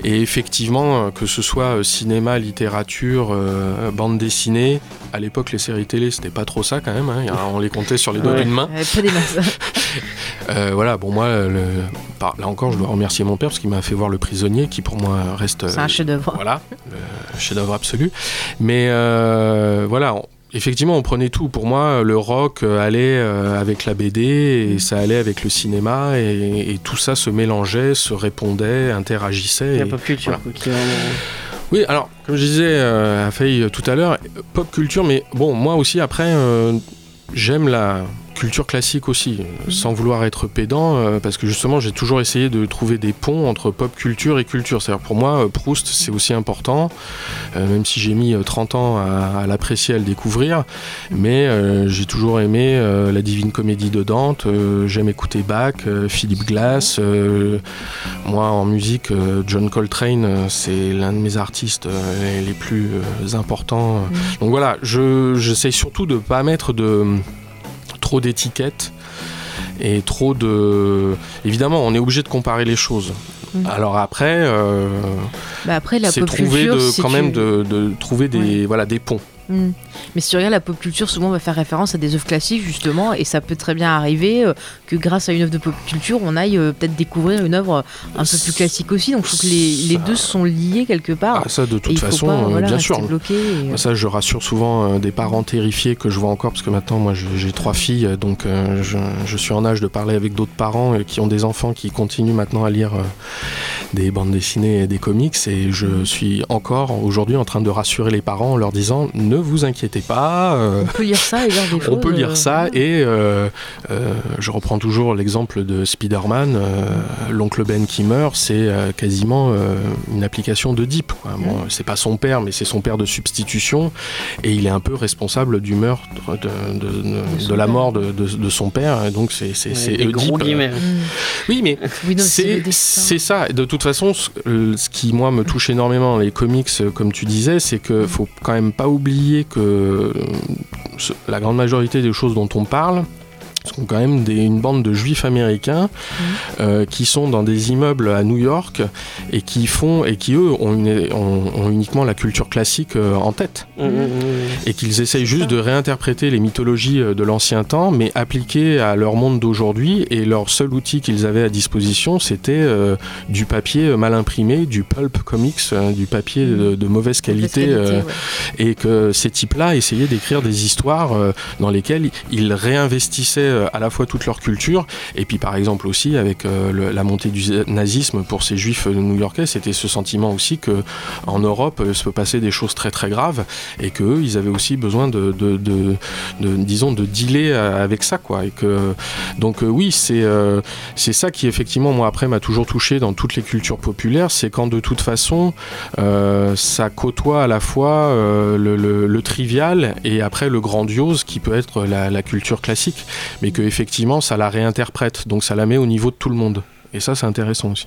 Et effectivement, euh, que ce soit euh, cinéma, littérature, euh, bande dessinée, à l'époque les séries télé c'était pas trop ça quand même, hein. On les comptait sur les doigts Ouais. d'une main. Pas des. Euh, voilà, bon moi, le- là encore je dois remercier mon père parce qu'il m'a fait voir Le Prisonnier qui pour moi reste... C'est un chef-d'œuvre. voilà, chef-d'œuvre absolu. Mais euh, voilà, on- effectivement, on prenait tout. Pour moi, le rock euh, allait euh, avec la BD et ça allait avec le cinéma et, et tout ça se mélangeait, se répondait, interagissait. Il y a et- pop culture voilà. quoi, Oui, alors, comme je disais euh, à Faye tout à l'heure, pop culture, mais bon, moi aussi, après, euh, j'aime la culture classique aussi, euh, sans vouloir être pédant, euh, parce que justement, j'ai toujours essayé de trouver des ponts entre pop culture et culture. C'est-à-dire, pour moi, euh, Proust, c'est aussi important, même si j'ai mis euh, 30 ans à, à l'apprécier, à le découvrir, mais j'ai toujours aimé la Divine Comédie de Dante, j'aime écouter Bach, Philippe Glass, moi, en musique, John Coltrane, c'est l'un de mes artistes les- plus importants. Donc voilà, je j'essaye surtout de pas mettre de trop d'étiquettes. et trop de. Évidemment, on est obligé de comparer les choses. Mm. Alors après, euh, Bah après, c'est trouver de, si quand tu- même de, de trouver des, voilà, des ponts. Mm. Mais si tu regardes la pop culture, souvent on va faire référence à des œuvres classiques justement, et ça peut très bien arriver euh, que grâce à une œuvre de pop culture, on aille euh, peut-être découvrir une œuvre un peu plus classique aussi. Donc je trouve que les, les deux sont liés quelque part. Ah, ça, de toute façon, pas, euh, voilà, bien sûr. et, Ça, je rassure souvent des parents terrifiés que je vois encore, parce que maintenant, moi, j'ai trois filles, donc euh, je, je suis en âge de parler avec d'autres parents qui ont des enfants qui continuent maintenant à lire des bandes dessinées et des comics, et je suis encore aujourd'hui en train de rassurer les parents en leur disant ne vous inquiétez pas. euh, on peut lire ça et lire des choses. on peut lire euh, ça et euh, euh, je reprends toujours l'exemple de Spider-Man, euh, l'oncle Ben qui meurt, c'est euh, quasiment euh, une application de Deep. quoi. Bon, c'est pas son père, mais c'est son père de substitution et il est un peu responsable du meurtre, de, de- de- son de la mort de, de- de son père. Et donc c'est c'est Ouais. Mm. Oui, mais Oui, c'est ça. De toute façon, ce, ce qui moi me touche énormément les comics, comme tu disais, c'est que faut quand même pas oublier que euh, la grande majorité des choses dont on parle sont quand même des- une bande de juifs américains euh, qui sont dans des immeubles à New York et qui font et qui eux ont, une- ont- ont uniquement la culture classique euh, en tête mm, mm. et qu'ils essayent juste de réinterpréter les mythologies euh, de l'ancien temps, mais appliquées à leur monde d'aujourd'hui. Et leur seul outil qu'ils avaient à disposition, c'était euh, du papier mal imprimé, du pulp comics, du papier de, de mauvaise qualité, ouais. et que ces types-là essayaient d'écrire des histoires dans lesquelles ils réinvestissaient à la fois toute leur culture, et puis par exemple aussi avec euh, la montée du nazisme pour ces juifs euh, new-yorkais, c'était ce sentiment aussi que en Europe euh, se passer des choses très très graves et que eux, ils avaient aussi besoin de, disons de dealer euh, avec ça quoi. Et que donc euh, oui c'est euh, c'est ça qui effectivement moi après m'a toujours touché dans toutes les cultures populaires c'est quand de toute façon euh, ça côtoie à la fois euh, le, trivial et après le grandiose qui peut être la, culture classique que effectivement ça la réinterprète donc ça la met au niveau de tout le monde et ça c'est intéressant aussi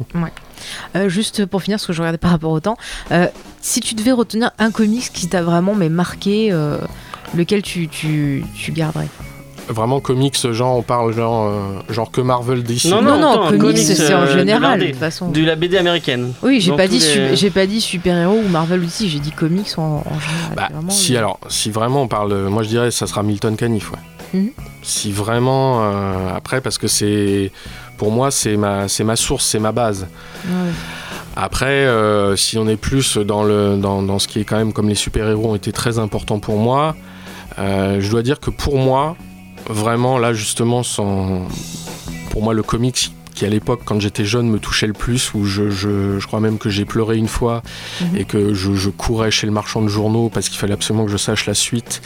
Euh, juste pour finir, ce que je regardais par rapport au temps, euh, si tu devais retenir un comics qui t'a vraiment mais marqué, euh, lequel tu, tu, tu garderais? Vraiment comics genre on parle genre euh, genre que Marvel DC Non, Non, non, un comics, comics, c'est en euh, de général, de l'indé. toute façon. De la BD américaine. Oui, j'ai pas, dit les- su- j'ai pas dit super-héros ou Marvel aussi, j'ai dit comics en, en général. Bah, vraiment, si alors, si vraiment on parle, moi je dirais ça sera Milton Caniff, ouais. Mhm. Si vraiment, euh, après parce que c'est, pour moi c'est ma, c'est ma source, c'est ma base. ouais. Après, euh, si on est plus dans le, dans, dans ce qui est quand même comme les super héros ont été très importants pour moi, euh, je dois dire que pour moi, vraiment là justement, sans, pour moi le comics qui à l'époque quand j'étais jeune me touchait le plus où je, je, je crois même que j'ai pleuré une fois Mhm. et que je, je courais chez le marchand de journaux parce qu'il fallait absolument que je sache la suite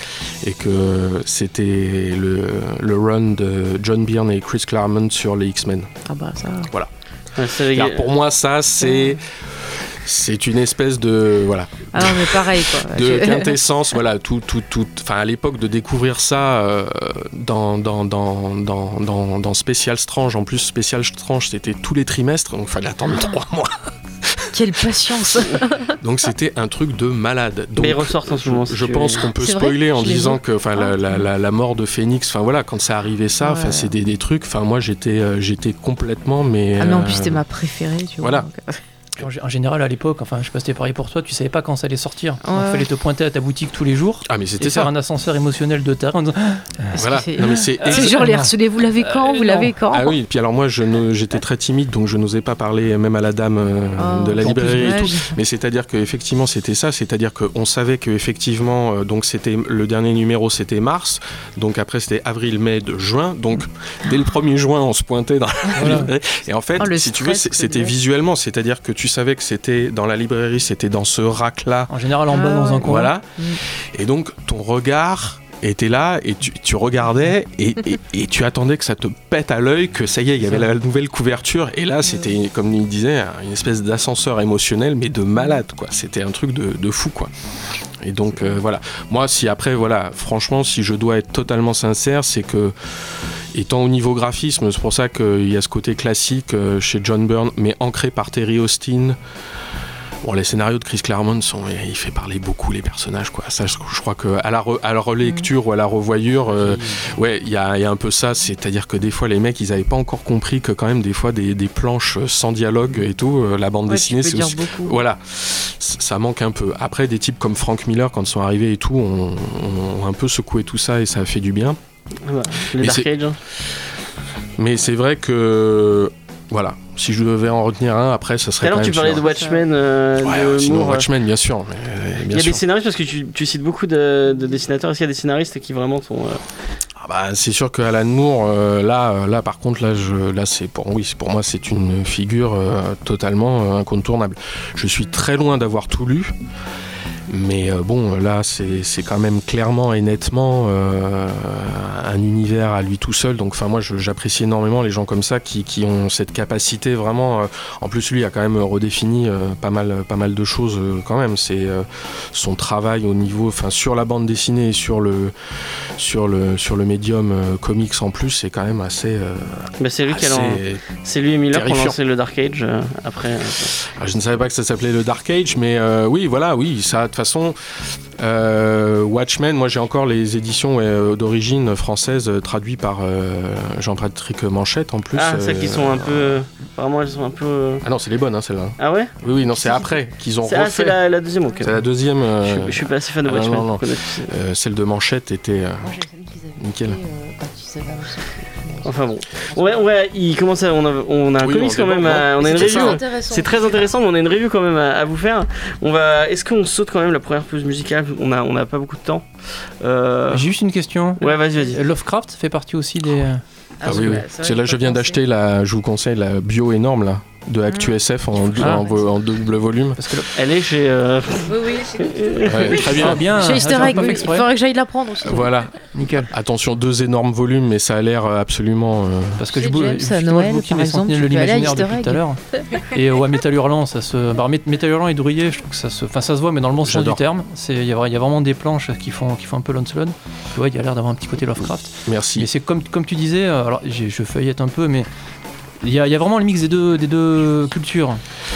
et que c'était le, le run de John Byrne et Chris Claremont sur les X-Men. Ah bah ça. Alors, Pour moi ça c'est c'est une espèce de voilà Ah non, mais pareil quoi. de quintessence voilà tout tout tout enfin à l'époque de découvrir ça euh, dans, dans, dans, dans, dans, dans Special Strange en plus Special Strange c'était tous les trimestres donc il fallait attendre trois mois Quelle patience donc c'était un truc de malade donc Mais ils ressortent en ce moment. si je pense qu'on peut spoiler en disant que enfin la, Ah, la, la, la mort de Phoenix enfin voilà quand c'est arrivé ça enfin Ouais. c'est des, des trucs enfin moi j'étais euh, j'étais complètement mais Ah mais en euh, plus c'était ma préférée, tu vois. voilà. donc, euh, En, gé- en général, à l'époque, enfin, je sais pas si c'était pareil pour toi, tu savais pas quand ça allait sortir. Il Ouais. fallait te pointer à ta boutique tous les jours ah mais c'était faire ça un ascenseur émotionnel de terrain en disant parce voilà c'est- genre les harcelés, vous l'avez quand Euh, Vous l'avez quand Ah oui, puis alors moi j'étais très timide donc je n'osais pas parler même à la dame euh, Oh, de la librairie et tout. dommage. Mais c'est-à-dire qu'effectivement c'était ça, c'est-à-dire qu'on savait qu'effectivement, euh, donc c'était le dernier numéro c'était mars, donc après c'était avril, mai, de juin, donc dès le 1er juin on se pointait dans la Voilà. librairie. Et en fait, Oh, si tu veux, c'était visuellement, c'est-à-dire que tu savais que c'était dans la librairie, c'était dans ce rack-là, En général, en bas, Ah dans un ouais. coin. voilà. Mm. Et donc ton regard était là et tu, tu regardais et, et- et tu attendais que ça te pète à l'œil que ça y est il y avait la nouvelle couverture. Et là c'était comme il disait une espèce d'ascenseur émotionnel mais de malade quoi. C'était un truc de, de fou quoi. Et donc euh, voilà. Moi si après voilà franchement si je dois être totalement sincère c'est que étant au niveau graphisme c'est pour ça qu'il y a ce côté classique euh, chez John Byrne mais ancré par Terry Austin Bon, les scénarios de Chris Claremont sont, il fait parler beaucoup les personnages, quoi. Ça, je, je crois que à la, re- à la relecture ou à la revoyure, euh, ouais, il y a, il y a un peu ça. C'est-à-dire que des fois, les mecs, ils avaient pas encore compris que quand même des fois des, des planches sans dialogue et tout, euh, la bande Ouais, dessinée, c'est aussi- beaucoup. voilà, ça manque un peu. Après, des types comme Frank Miller, quand ils sont arrivés et tout, ont, ont un peu secoué tout ça et ça a fait du bien. Voilà. Les Dark Age. hein. Mais c'est vrai que, voilà, si je devais en retenir un, après, ça serait l'heure, tu parlais de. Watchmen. euh, Ouais, de sinon Moore, Watchmen, bien sûr. mais, euh, Il y a sûr. des scénaristes parce que tu, tu cites beaucoup de, de dessinateurs. Est-ce qu'il y a des scénaristes qui vraiment sont. euh, Ah bah, c'est sûr que Alan Moore, euh, là, là, par contre, là, je, là, c'est pour, oui, pour moi, c'est une figure totalement incontournable. Je suis très loin d'avoir tout lu. Mais euh, bon, là, c'est quand même clairement et nettement euh, un univers à lui tout seul. Donc, enfin, moi, j'apprécie énormément les gens comme ça qui, qui ont cette capacité vraiment. euh, en plus, lui a quand même redéfini euh, pas mal, pas mal de choses quand même. C'est son travail au niveau, enfin, sur la bande dessinée et sur le, sur le, sur le médium comics en plus, c'est quand même assez. bah, c'est lui qui C'est lui et Miller qui ont lancé le Dark Age. après. Ah, je ne savais pas que ça s'appelait le Dark Age, mais oui, voilà, oui, ça, toute façon, euh, Watchmen, moi j'ai encore les éditions euh, d'origine française euh, traduites par euh, Jean-Patrick Manchette en plus. ah, celles euh, qui sont un peu. Apparemment, elles sont un peu. Ah non, c'est les bonnes, hein, celles-là. Ah ouais? Oui, oui, non, c'est après qu'ils ont C'est- Ah, c'est refait. la, la deuxième, ok. C'est la deuxième. Je, euh, suis- je suis pas assez fan de ah, non, Watchmen. non, non. euh, celle de Manchette était. euh, Moi, j'ai celle qu'ils avaient Nickel. fait, euh, quand ils savaient annoncer. Enfin bon. Ouais, ouais, il commence à. On a, on a un Oui, comics quand même. à- on a une C'est review. C'est très intéressant, mais on a une review quand même à, à vous faire. On va. Est-ce qu'on saute quand même la première pause musicale? On a, on a pas beaucoup de temps. Euh, J'ai juste une question. Ouais, vas-y, vas-y. Lovecraft fait partie aussi des. Ah, oui, oui. C'est là, je viens d'acheter la. Je vous conseille la bio énorme là de Actu SF en, deux- Ah. en, double volume. Parce que Elle est chez. euh, Oui, oui, Ouais, très bien. Bien. Chez ah, Easter Egg, il faudrait que j'aille la prendre aussi. Voilà. Nickel. Attention, deux énormes volumes, mais ça a l'air euh, absolument. euh, Parce que Chez je bou- James, à je Noël, bouquine par exemple, de l'imaginaire depuis tout à l'heure. Et ouais, Metal Hurlant, ça se. bah, Met- Metal Hurlant et Drouillé, je trouve que ça se. Enfin, ça se voit, mais dans le bon sens du terme. Il y, a y vraiment des planches qui font, qui font un peu Lancelot. Tu vois, il y a l'air d'avoir un petit côté Lovecraft. Merci. Mais c'est comme, comme tu disais, euh, alors je feuillette un peu, mais il y a, il y a vraiment le mix des deux, des deux cultures.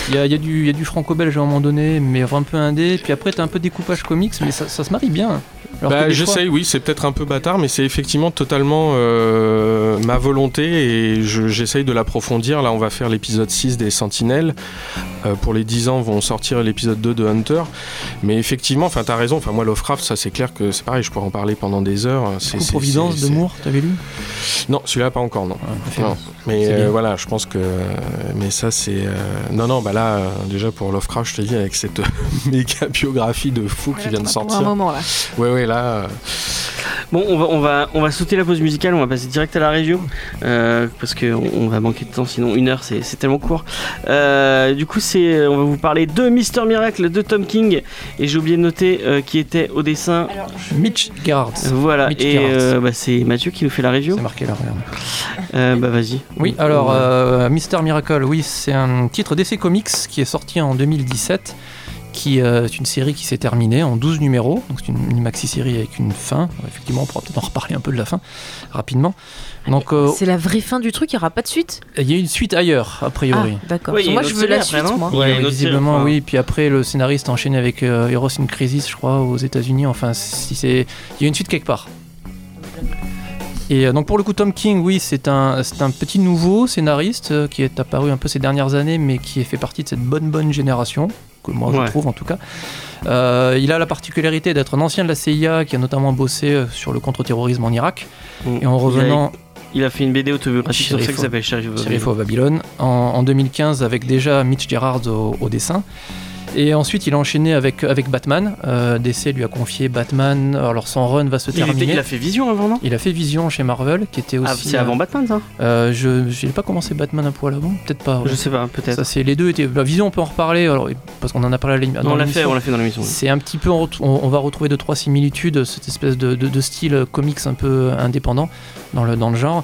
Il y a, y a du, il y a du franco-belge à un moment donné, mais un peu indé. Puis après, t'as un peu découpage comics, mais ça, ça se marie bien. Bah, fois- j'essaye, oui, c'est peut-être un peu bâtard, mais c'est effectivement totalement euh, ma volonté et je- j'essaye de l'approfondir. Là, on va faire l'épisode 6 des Sentinelles. Euh, pour les 10 ans, vont sortir l'épisode 2 de Hunter. Mais effectivement, enfin, t'as raison. Enfin, moi, Lovecraft, ça, c'est clair que c'est pareil, je pourrais en parler pendant des heures. C'est Providence de Moore, t'avais lu? Non, celui-là, pas encore, non. Fait. Non, mais euh, voilà, je pense que. Mais ça, c'est. euh, Non, non, bah là, euh, déjà pour Lovecraft, je te dis, avec cette méga biographie de fou qui vient de Pour un sortir. moment là. Ouais, ouais, là. euh, Bon, on va, on, va, on va sauter la pause musicale, on va passer direct à la review. euh, parce qu'on on va manquer de temps, sinon une heure c'est c'est tellement court. Euh, du coup, c'est, on va vous parler de Mister Miracle de Tom King. Et j'ai oublié de noter euh, qui était au dessin. Mitch Gerhardt. Voilà, Mitch et euh, bah, c'est Mathieu qui nous fait la review. C'est marqué là, regarde. Euh, bah vas-y. Oui, alors euh, Mister Miracle, oui, c'est un titre d'essai comics qui est sorti en 2017, qui euh, est une série qui s'est terminée en 12 numéros, donc c'est une, une maxi-série avec une fin. Effectivement, on pourra peut-être en reparler un peu de la fin rapidement. Donc euh, C'est la vraie fin du truc, il n'y aura pas de suite? Il y a une suite ailleurs, a Ah, priori. d'accord. Oui, il y a Moi, je veux la après, suite, moi. Il y a Ouais, une autre visiblement série, oui. Puis après, le scénariste a enchaîné avec euh, Heroes in Crisis, je crois, aux États-Unis. Enfin, si c'est, il y a une suite quelque part. Et euh, donc pour le coup, Tom King, oui, c'est un, c'est un petit nouveau scénariste qui est apparu un peu ces dernières années, mais qui fait partie de cette bonne bonne génération que moi Ouais. je trouve en tout cas. Euh, il a la particularité d'être un ancien de la CIA qui a notamment bossé euh, sur le contre-terrorisme en Irak. Mm. Et en revenant, Il a fait une BD autobiographique sur ça qui s'appelle Sheriff of Sheriff of Babylon en, en 2015 avec déjà Mitch Gerhardt au, au dessin. Et ensuite, il a enchaîné avec, avec Batman. Euh, DC lui a confié Batman. Alors, son run va se Il, était- terminer. il a fait Vision avant, non? Il a fait Vision chez Marvel, qui était Ah, aussi. C'est avant Batman, ça? euh, je n'ai pas commencé Batman un poil avant, peut-être pas. ouais. Je sais pas, peut-être. Ça, les deux étaient. La Vision, on peut en reparler, alors, parce qu'on en a parlé à l'ém- Non, dans on l'a fait, l'émission. on l'a fait dans l'émission. C'est un petit peu, on, va retrouver deux trois similitudes, cette espèce de, de- de style euh, comics un peu indépendant dans le, dans le genre.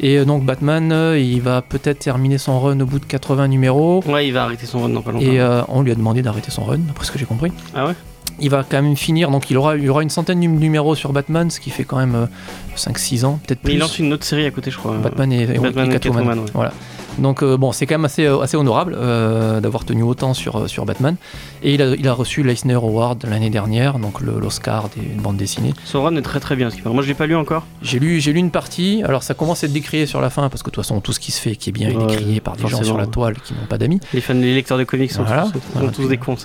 Et euh, donc Batman, euh, il va peut-être terminer son run au bout de 80 numéros. Ouais, il va arrêter son run dans pas longtemps. Et euh, on lui a demandé d'arrêter son run, d'après ce que j'ai compris. Ah ouais? Il va quand même finir, donc il aura, il aura une centaine de numéros sur Batman, ce qui fait quand même 5-6 ans, peut-être Mais plus. il lance une autre série à côté, je crois. Batman et, et Batman et Catwoman. Catwoman, ouais. Voilà. Donc euh, bon, c'est quand même assez, euh, assez honorable euh, d'avoir tenu autant sur, sur Batman. Et il a, il a reçu l'Eisner Award l'année dernière, donc l'Oscar des bandes dessinées. Son run est très très bien. Moi je l'ai pas lu encore. J'ai lu, j'ai lu une partie, alors ça commence à être décrié sur la fin, parce que de toute façon tout ce qui se fait qui est bien est décrié par des gens sur la toile qui n'ont pas d'amis. Les fans, les lecteurs de comics sont Voilà. tous, sont Voilà, tous des cons.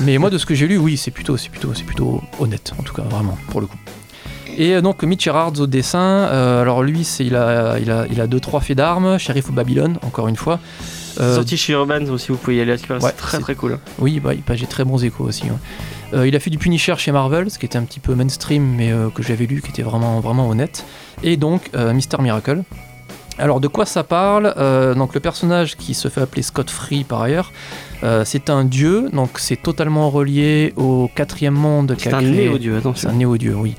Mais moi de ce que j'ai lu, oui, c'est plutôt, c'est plutôt, c'est plutôt honnête, en tout cas vraiment pour le coup. Et euh, donc Mitch Gerards au dessin, euh, alors lui c'est il a, il a, il a deux trois faits d'armes, Sheriff of Babylone encore une fois. Euh, Sorti chez Urban aussi, vous pouvez y aller. à Ouais, c'est très c'est- très cool. Oui, bah, j'ai très bons échos aussi. ouais. Euh, il a fait du Punisher chez Marvel, ce qui était un petit peu mainstream, mais que j'avais lu, qui était vraiment, vraiment honnête. Et donc, Mister Miracle. Alors, de quoi ça parle? Donc, le personnage qui se fait appeler Scott Free par ailleurs, c'est un dieu, donc c'est totalement relié au quatrième monde C'est un néo-dieu, c'est attention. un néo-dieu, oui.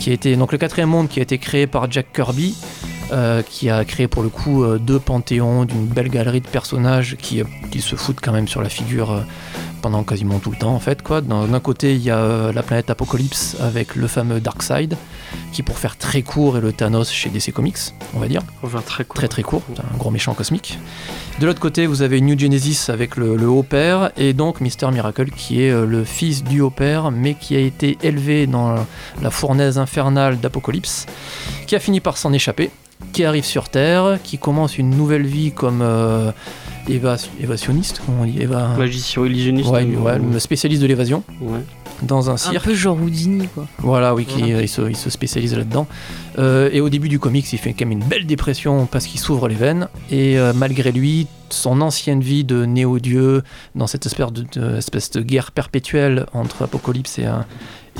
Qui a été, donc le quatrième monde qui a été créé par Jack Kirby, euh, qui a créé pour le coup euh, deux panthéons d'une belle galerie de personnages qui, euh, se foutent quand même sur la figure pendant quasiment tout le temps en fait. quoi. D'un côté, il y a euh, la planète Apocalypse avec le fameux Darkseid, qui pour faire très court est le Thanos chez DC Comics, on va dire Enfin, très cool. très très court, un gros méchant cosmique. De l'autre côté, vous avez New Genesis avec le, le Haut-Père et donc Mister Miracle qui est euh, le fils du Haut-Père mais qui a été élevé dans la fournaise infernale d'Apocalypse, qui a fini par s'en échapper, qui arrive sur Terre, qui commence une nouvelle vie comme euh, éva- évasionniste, comment on dit éva... Magicien, illusionniste. Ouais, ou- ouais, le spécialiste de l'évasion ouais. dans un Un cirque. peu genre Houdini, quoi. Voilà, oui, qui, Voilà. euh, il, se, il se spécialise là-dedans. Euh, et au début du comics, il fait quand même une belle dépression parce qu'il s'ouvre les veines. Et euh, malgré lui, son ancienne vie de néo-dieu, dans cette espèce de, de- espèce de guerre perpétuelle entre Apocalypse et, un-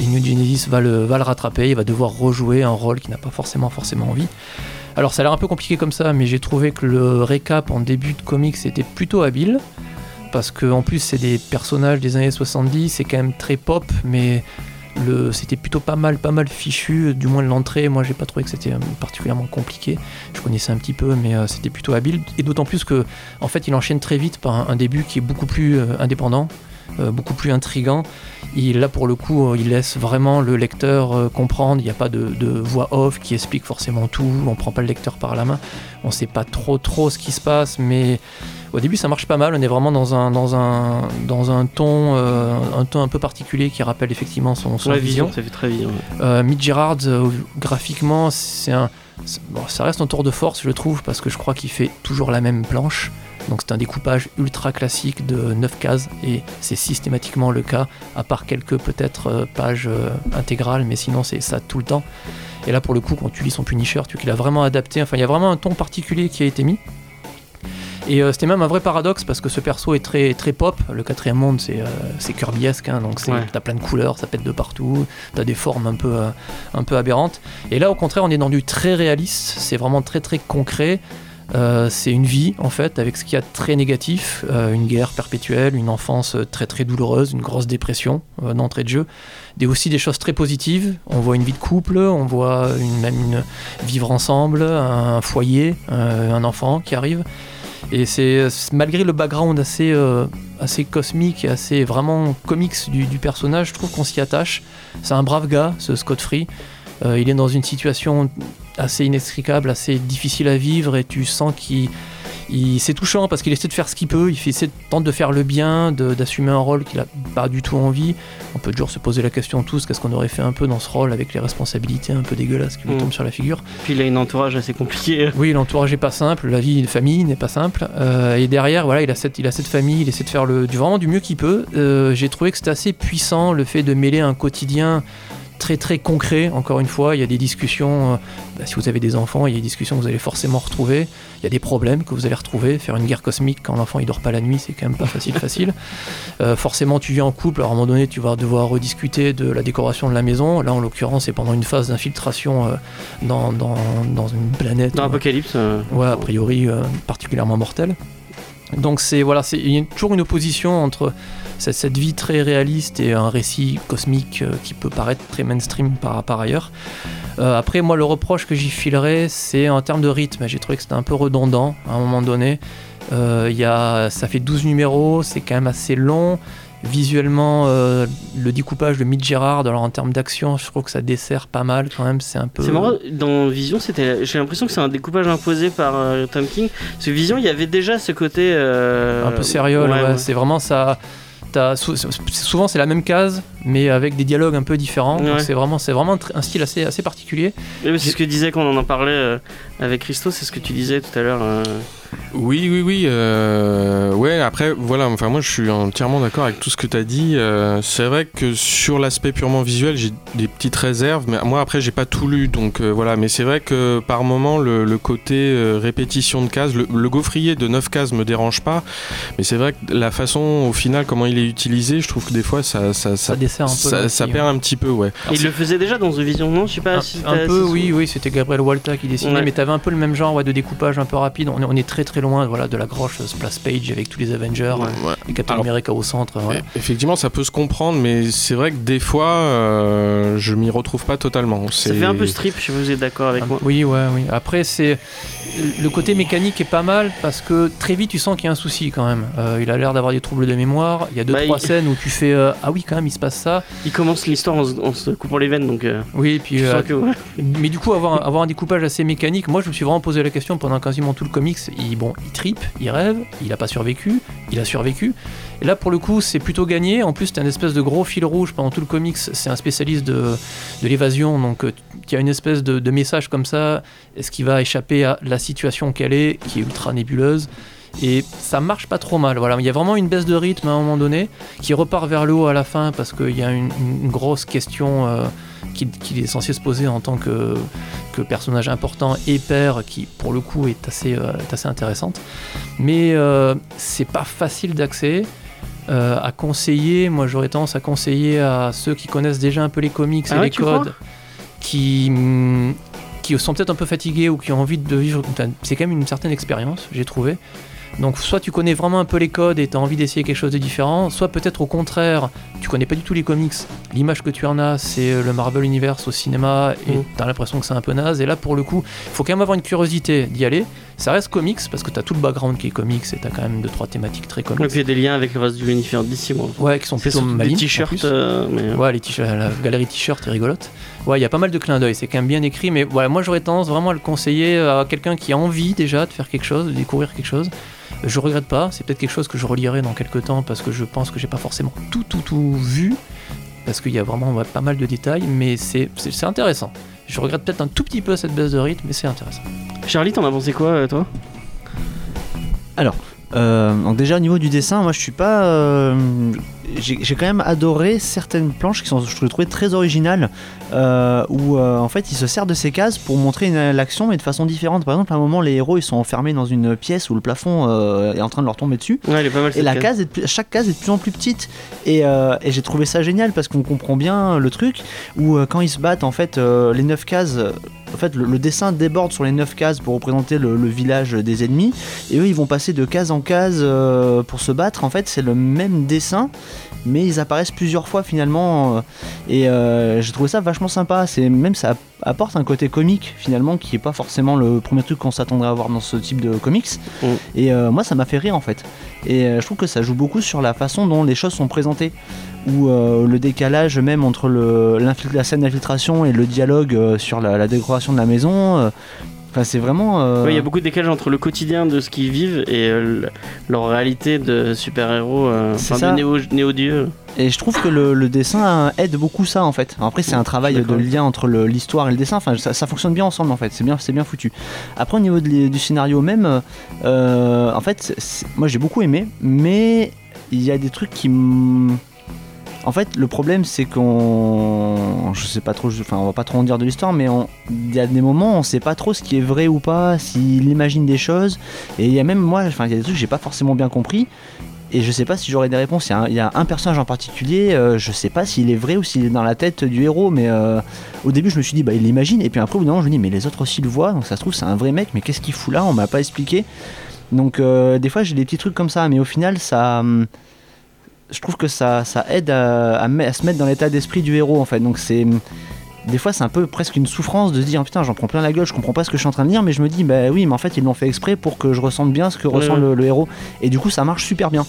et New Genesis, va le, va le rattraper. Il va devoir rejouer un rôle qu'il n'a pas forcément, forcément envie. Alors ça a l'air un peu compliqué comme ça, mais j'ai trouvé que le récap en début de comics était plutôt habile. Parce que en plus c'est des personnages des années 70, c'est quand même très pop, mais c'était plutôt pas mal, pas mal fichu, du moins l'entrée. Moi, j'ai pas trouvé que c'était euh, particulièrement compliqué. Je connaissais un petit peu, mais euh, c'était plutôt habile. Et d'autant plus que, en fait, il enchaîne très vite par un, début qui est beaucoup plus euh, indépendant, beaucoup plus intrigant. Il, là, pour le coup, il laisse vraiment le lecteur comprendre. Il n'y a pas de, de voix off qui explique forcément tout. On prend pas le lecteur par la main. On sait pas trop, trop ce qui se passe, mais au début, ça marche pas mal. On est vraiment dans un, dans un, dans un ton, euh, un ton un peu particulier qui rappelle effectivement son, son Ouais, vision. ça fait très vision. Euh, Mitch Gerards, euh, graphiquement, c'est un, bon, ça reste un tour de force, je trouve, parce que je crois qu'il fait toujours la même planche. Donc c'est un découpage ultra classique de 9 cases et c'est systématiquement le cas, à part quelques peut-être euh, pages intégrales, mais sinon c'est ça tout le temps. Et là pour le coup, quand tu lis son Punisher, tu vois qu'il a vraiment adapté, enfin il y a vraiment un ton particulier qui a été mis. Et euh, c'était même un vrai paradoxe parce que ce perso est très, très pop. Le quatrième monde, c'est euh, Kirbyesque, hein, donc Ouais. t'as plein de couleurs, ça pète de partout, t'as des formes un peu, euh, un peu aberrantes. Et là, au contraire, on est dans du très réaliste, c'est vraiment très très concret. Euh, c'est une vie en fait avec ce qu'il y a de très négatif, euh, une guerre perpétuelle, une enfance très très douloureuse, une grosse dépression euh, d'entrée de jeu, des aussi des choses très positives. On voit une vie de couple, on voit une, même une vivre ensemble, un foyer, un enfant qui arrive. Et c'est c'est- malgré le background assez, euh, assez cosmique et assez vraiment comics du, du personnage, je trouve qu'on s'y attache. C'est un brave gars, ce Scott Free. Euh, il est dans une situation assez inextricable, assez difficile à vivre, et tu sens qu'il. C'est touchant parce qu'il essaie de faire ce qu'il peut, il essaie de- tente de faire le bien, d'assumer un rôle qu'il a pas du tout envie. On peut toujours se poser la question tous, qu'est-ce qu'on aurait fait un peu dans ce rôle avec les responsabilités un peu dégueulasses qui lui Mm. tombent sur la figure. Puis il a une entourage assez compliqué. Oui, l'entourage est pas simple, la vie de famille n'est pas simple. euh, et derrière, voilà, il a cette, il a cette famille, il essaie de faire le, du, vraiment du mieux qu'il peut. Euh, J'ai trouvé que c'était assez puissant le fait de mêler un quotidien très très concret. Encore une fois, il y a des discussions. euh, bah, si vous avez des enfants, il y a des discussions que vous allez forcément retrouver. Il y a des problèmes que vous allez retrouver. Faire une guerre cosmique quand l'enfant il dort pas la nuit, c'est quand même pas facile facile. Euh, forcément, tu vis en couple. Alors, à un moment donné, tu vas devoir rediscuter de la décoration de la maison. Là, en l'occurrence, c'est pendant une phase d'infiltration euh, dans, dans, dans une planète. Dans Apocalypse. euh, Ouais, a priori particulièrement mortel. Donc c'est voilà, c'est il y a toujours une opposition entre cette, vie très réaliste et un récit cosmique euh, qui peut paraître très mainstream par, ailleurs. Euh, après, moi, le reproche que j'y filerais, c'est en termes de rythme. J'ai trouvé que c'était un peu redondant à un moment donné. Euh, y a, ça fait 12 numéros, c'est quand même assez long. Visuellement, euh, le découpage de Mitch Gerard, alors en termes d'action, je trouve que ça dessert pas mal quand même. C'est un peu. C'est marrant, dans Vision, c'était, j'ai l'impression que c'est un découpage imposé par euh, Tom King. Parce que Vision, il y avait déjà ce côté. euh, un peu sérieux, ouais, ouais, ouais. c'est vraiment ça. souvent c'est la même case, mais avec des dialogues un peu différents. Donc Ouais. c'est vraiment, c'est vraiment un style assez, assez particulier. Oui, c'est ce que disait quand on en parlait euh, avec Christo, c'est ce que tu disais tout à l'heure. euh. Oui, oui, oui. euh, ouais, après, voilà, enfin, moi je suis entièrement d'accord avec tout ce que tu as dit. Euh, c'est vrai que sur l'aspect purement visuel, j'ai des petites réserves, mais moi après, j'ai pas tout lu, donc euh, voilà. Mais c'est vrai que par moment, le, le côté euh, répétition de cases, le, le gaufrier de 9 cases me dérange pas, mais c'est vrai que la façon, au final, comment il est utilisé, je trouve que des fois, ça, ça, Ça ça, dessert un peu. ça- là ça aussi, perd un petit peu, ouais. Il le faisait déjà dans The Vision, non? Je sais pas Un, si un peu, oui, oui, c'était Gabriel Walta qui dessinait, Ouais. mais t'avais un peu le même genre ouais, de découpage un peu rapide. On est, on est très très loin voilà, de la grosse splash page avec tous les Avengers Ouais. Ouais. et Captain Alors- America au centre. E- Effectivement, ça peut se comprendre, mais c'est vrai que des fois, euh, je m'y retrouve pas totalement. Ça C'est- fait un peu strip, si vous êtes d'accord avec Un- moi. Oui, ouais, oui. Après, c'est le côté mécanique est pas mal parce que très vite tu sens qu'il y a un souci quand même. Euh, il a l'air d'avoir des troubles de mémoire. Il y a deux Bah, trois il- scènes où tu fais euh, ah oui quand même il se passe ça. Il commence l'histoire en, se- en se coupant les veines, donc euh, Oui, et puis euh, que mais du coup avoir un, avoir un découpage assez mécanique. Moi, je me suis vraiment posé la question pendant quasiment tout le comics. Il bon, il tripe, il rêve, il a pas survécu, il a survécu. Et là, pour le coup, c'est plutôt gagné. En plus, t'as une espèce de gros fil rouge pendant tout le comics. C'est un spécialiste de, de l'évasion, donc il y a une espèce de, message comme ça. Est-ce qu'il va échapper à la situation qu'elle est, qui est ultra nébuleuse? Et ça marche pas trop mal. Voilà, il y a vraiment une baisse de rythme à un moment donné qui repart vers le haut à la fin parce qu'il y a une, grosse question euh, qu'il qu'il est censé se poser en tant que, que personnage important et père qui pour le coup est assez, euh, est assez intéressante. Mais euh, c'est pas facile d'accès. Euh, à conseiller, moi j'aurais tendance à conseiller à ceux qui connaissent déjà un peu les comics Ah et ouais, les codes, qui, qui sont peut-être un peu fatigués ou qui ont envie de vivre. c'est quand même une certaine expérience, j'ai trouvé. Donc soit tu connais vraiment un peu les codes et tu as envie d'essayer quelque chose de différent, soit peut-être au contraire, tu connais pas du tout les comics. L'image que tu en as, c'est euh, le Marvel Universe au cinéma et Mm. tu as l'impression que c'est un peu naze. Et là, pour le coup, il faut quand même avoir une curiosité d'y aller. Ça reste comics parce que tu as tout le background qui est comics et tu as quand même deux trois thématiques très Et comics. puis il y a des liens avec le reste du l'univers d'ici, moi. Ouais, qui sont plutôt malines. en t-shirts, euh, mais. Ouais, les t-shirts, la galerie t-shirt est rigolote. Ouais, il y a pas mal de clins d'œil, c'est quand même bien écrit, mais voilà, moi j'aurais tendance vraiment à le conseiller à quelqu'un qui a envie déjà de faire quelque chose, de découvrir quelque chose. Je regrette pas, c'est peut-être quelque chose que je relirai dans quelques temps parce que je pense que j'ai pas forcément tout, tout, tout vu, parce qu'il y a vraiment ouais, pas mal de détails, mais c'est intéressant. Je regrette peut-être un tout petit peu cette baisse de rythme, mais c'est intéressant. Charlie, t'en as pensé quoi, euh, toi? Euh, donc déjà au niveau du dessin, moi je suis pas, euh, j'ai quand même adoré certaines planches qui sont, je trouvais très originales, euh, où euh, en fait il se sert de ces cases pour montrer l'action mais de façon différente. Par exemple, à un moment les héros ils sont enfermés dans une pièce où le plafond euh, est en train de leur tomber dessus. Ouais, elle est pas mal Et la case. est de chaque case est de plus en plus petite. Et, et j'ai trouvé ça génial parce qu'on comprend bien le truc où quand ils se battent, en fait, les 9 cases, en fait, le, le dessin déborde sur les 9 cases pour représenter le, le village des ennemis. Et eux, ils vont passer de case en case pour se battre. En fait, c'est le même dessin. Mais ils apparaissent plusieurs fois finalement euh, et euh, j'ai trouvé ça vachement sympa. C'est même ça apporte un côté comique finalement qui est pas forcément le premier truc qu'on s'attendrait à voir dans ce type de comics. Mm. Et euh, moi ça m'a fait rire en fait. Et euh, je trouve que ça joue beaucoup sur la façon dont les choses sont présentées. Ou le décalage même entre le, la scène d'infiltration et le dialogue sur la, la décoration de la maison. Enfin, c'est vraiment. euh, Ouais, il y a beaucoup de décalage entre le quotidien de ce qu'ils vivent et euh, le- leur réalité de super-héros, euh, enfin de néo- néo-dieu. Et je trouve que le, le dessin aide beaucoup ça en fait. Alors après c'est un travail de lien entre l'histoire et le dessin. Enfin ça, ça fonctionne bien ensemble en fait. C'est bien, c'est bien foutu. Après au niveau de du scénario même, euh, en fait moi j'ai beaucoup aimé, mais il y a des trucs qui m- en fait, le problème, c'est qu'on. Je sais pas trop, enfin, on va pas trop en dire de l'histoire, mais on- il y a des moments, on sait pas trop ce qui est vrai ou pas, s'il imagine des choses. Et il y a même moi, enfin, il y a des trucs que j'ai pas forcément bien compris. Et je sais pas si j'aurai des réponses. Il y, a un, personnage en particulier, euh, je sais pas s'il est vrai ou s'il est dans la tête du héros, mais euh, au début je me suis dit, bah il l'imagine, et puis après au bout d'un moment je me dis, mais les autres aussi le voient, donc ça se trouve c'est un vrai mec, mais qu'est-ce qu'il fout là? On m'a pas expliqué. Donc euh, des fois j'ai des petits trucs comme ça, mais au final ça. Je trouve que ça, ça aide à, à me- à se mettre dans l'état d'esprit du héros en fait. Donc c'est. Des fois, c'est un peu presque une souffrance de se dire putain, j'en prends plein la gueule, je comprends pas ce que je suis en train de dire, mais je me dis bah oui, mais en fait, ils l'ont fait exprès pour que je ressente bien ce que Ouais, ressent ouais. le, le héros. Et du coup, ça marche super bien.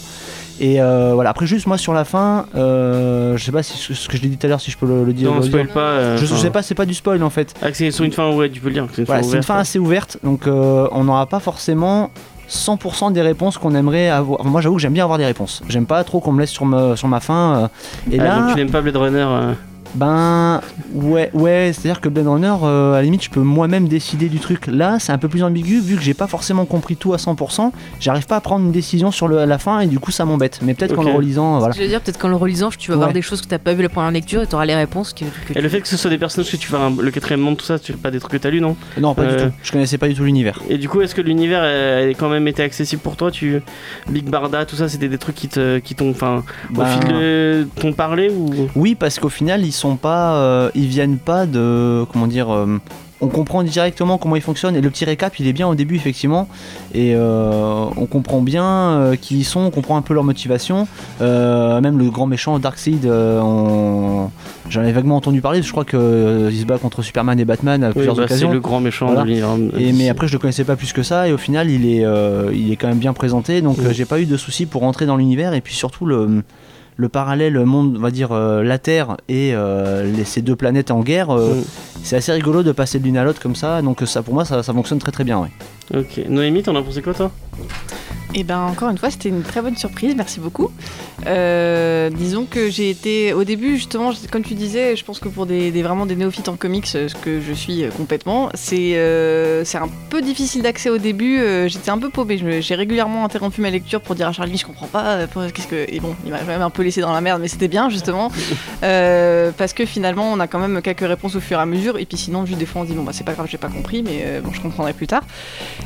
Et euh, voilà, après juste moi sur la fin, euh, je sais pas si ce que je l'ai dit tout à l'heure, si je peux le, le dire. Non, le dire. spoil pas. euh, Je, je sais pas, c'est pas du spoil en fait. Ah, c'est sur une fin, ouais, tu peux le dire. C'est une Voilà, fin assez ouverte, donc euh, on n'aura pas forcément 100% des réponses qu'on aimerait avoir. Enfin, moi j'avoue que j'aime bien avoir des réponses. J'aime pas trop qu'on me laisse sur ma, sur ma fin. euh, et Ah, là, donc tu n'aimes pas Blade Runner euh, ben ouais, ouais, c'est-à-dire que Blade Runner, euh, à la limite, je peux moi-même décider du truc. Là, c'est un peu plus ambigu vu que j'ai pas forcément compris tout à 100%. J'arrive pas à prendre une décision sur le, la fin et du coup ça m'embête. Mais peut-être qu'en le relisant, voilà. Je veux dire, peut-être qu'en le relisant, tu vas voir Ouais. des choses que t'as pas vu la première lecture et t'auras les réponses que, que Et le tu- fait que ce soit des personnages que tu fais un- le quatrième monde, tout ça, c'est pas des trucs que t'as lu, non? Non, pas Euh, du tout. Je connaissais pas du tout l'univers. Et du coup, est-ce que l'univers a a quand même été accessible pour toi? Tu... Big Barda, tout ça, c'était des trucs qui te- qui t'ont. Enfin, au Ben, fil de t'ont parlé ou? Oui, parce qu'au final, ils sont pas, euh, ils viennent pas de, comment dire, euh, on comprend directement comment ils fonctionnent et le petit récap, il est bien au début effectivement, et euh, on comprend bien qui ils sont, on comprend un peu leur motivation. Même le grand méchant Darkseid, on- j'en ai vaguement entendu parler. Je crois que il se bat contre Superman et Batman à Oui, plusieurs bah, c'est occasions. le grand méchant Voilà. de l'univers. Et, mais après, je le connaissais pas plus que ça, et au final, il est, il est quand même bien présenté, donc Mm. j'ai pas eu de soucis pour rentrer dans l'univers, et puis surtout le, le parallèle monde, on va dire euh, la Terre et euh, les- ces deux planètes en guerre, euh, Mm. c'est assez rigolo de passer de l'une à l'autre comme ça, donc ça pour moi ça, ça fonctionne très très bien. Ouais. Ok. Noémie, t'en as pensé quoi, toi? Et ben encore une fois, c'était une très bonne surprise, merci beaucoup. Euh, disons que j'ai été au début justement, comme tu disais, je pense que pour des, des- vraiment des néophytes en comics, euh, ce que je suis euh, complètement, c'est euh, c'est un peu difficile d'accès au début. J'étais un peu paumée, j'ai régulièrement interrompu ma lecture pour dire à Charlie, je comprends pas, qu'est-ce que et bon, il m'a quand même un peu laissé dans la merde, mais c'était bien justement Euh, parce que finalement, on a quand même quelques réponses au fur et à mesure. Et puis sinon, juste des fois, on dit bon bah c'est pas grave, j'ai pas compris, mais bon, je comprendrai plus tard.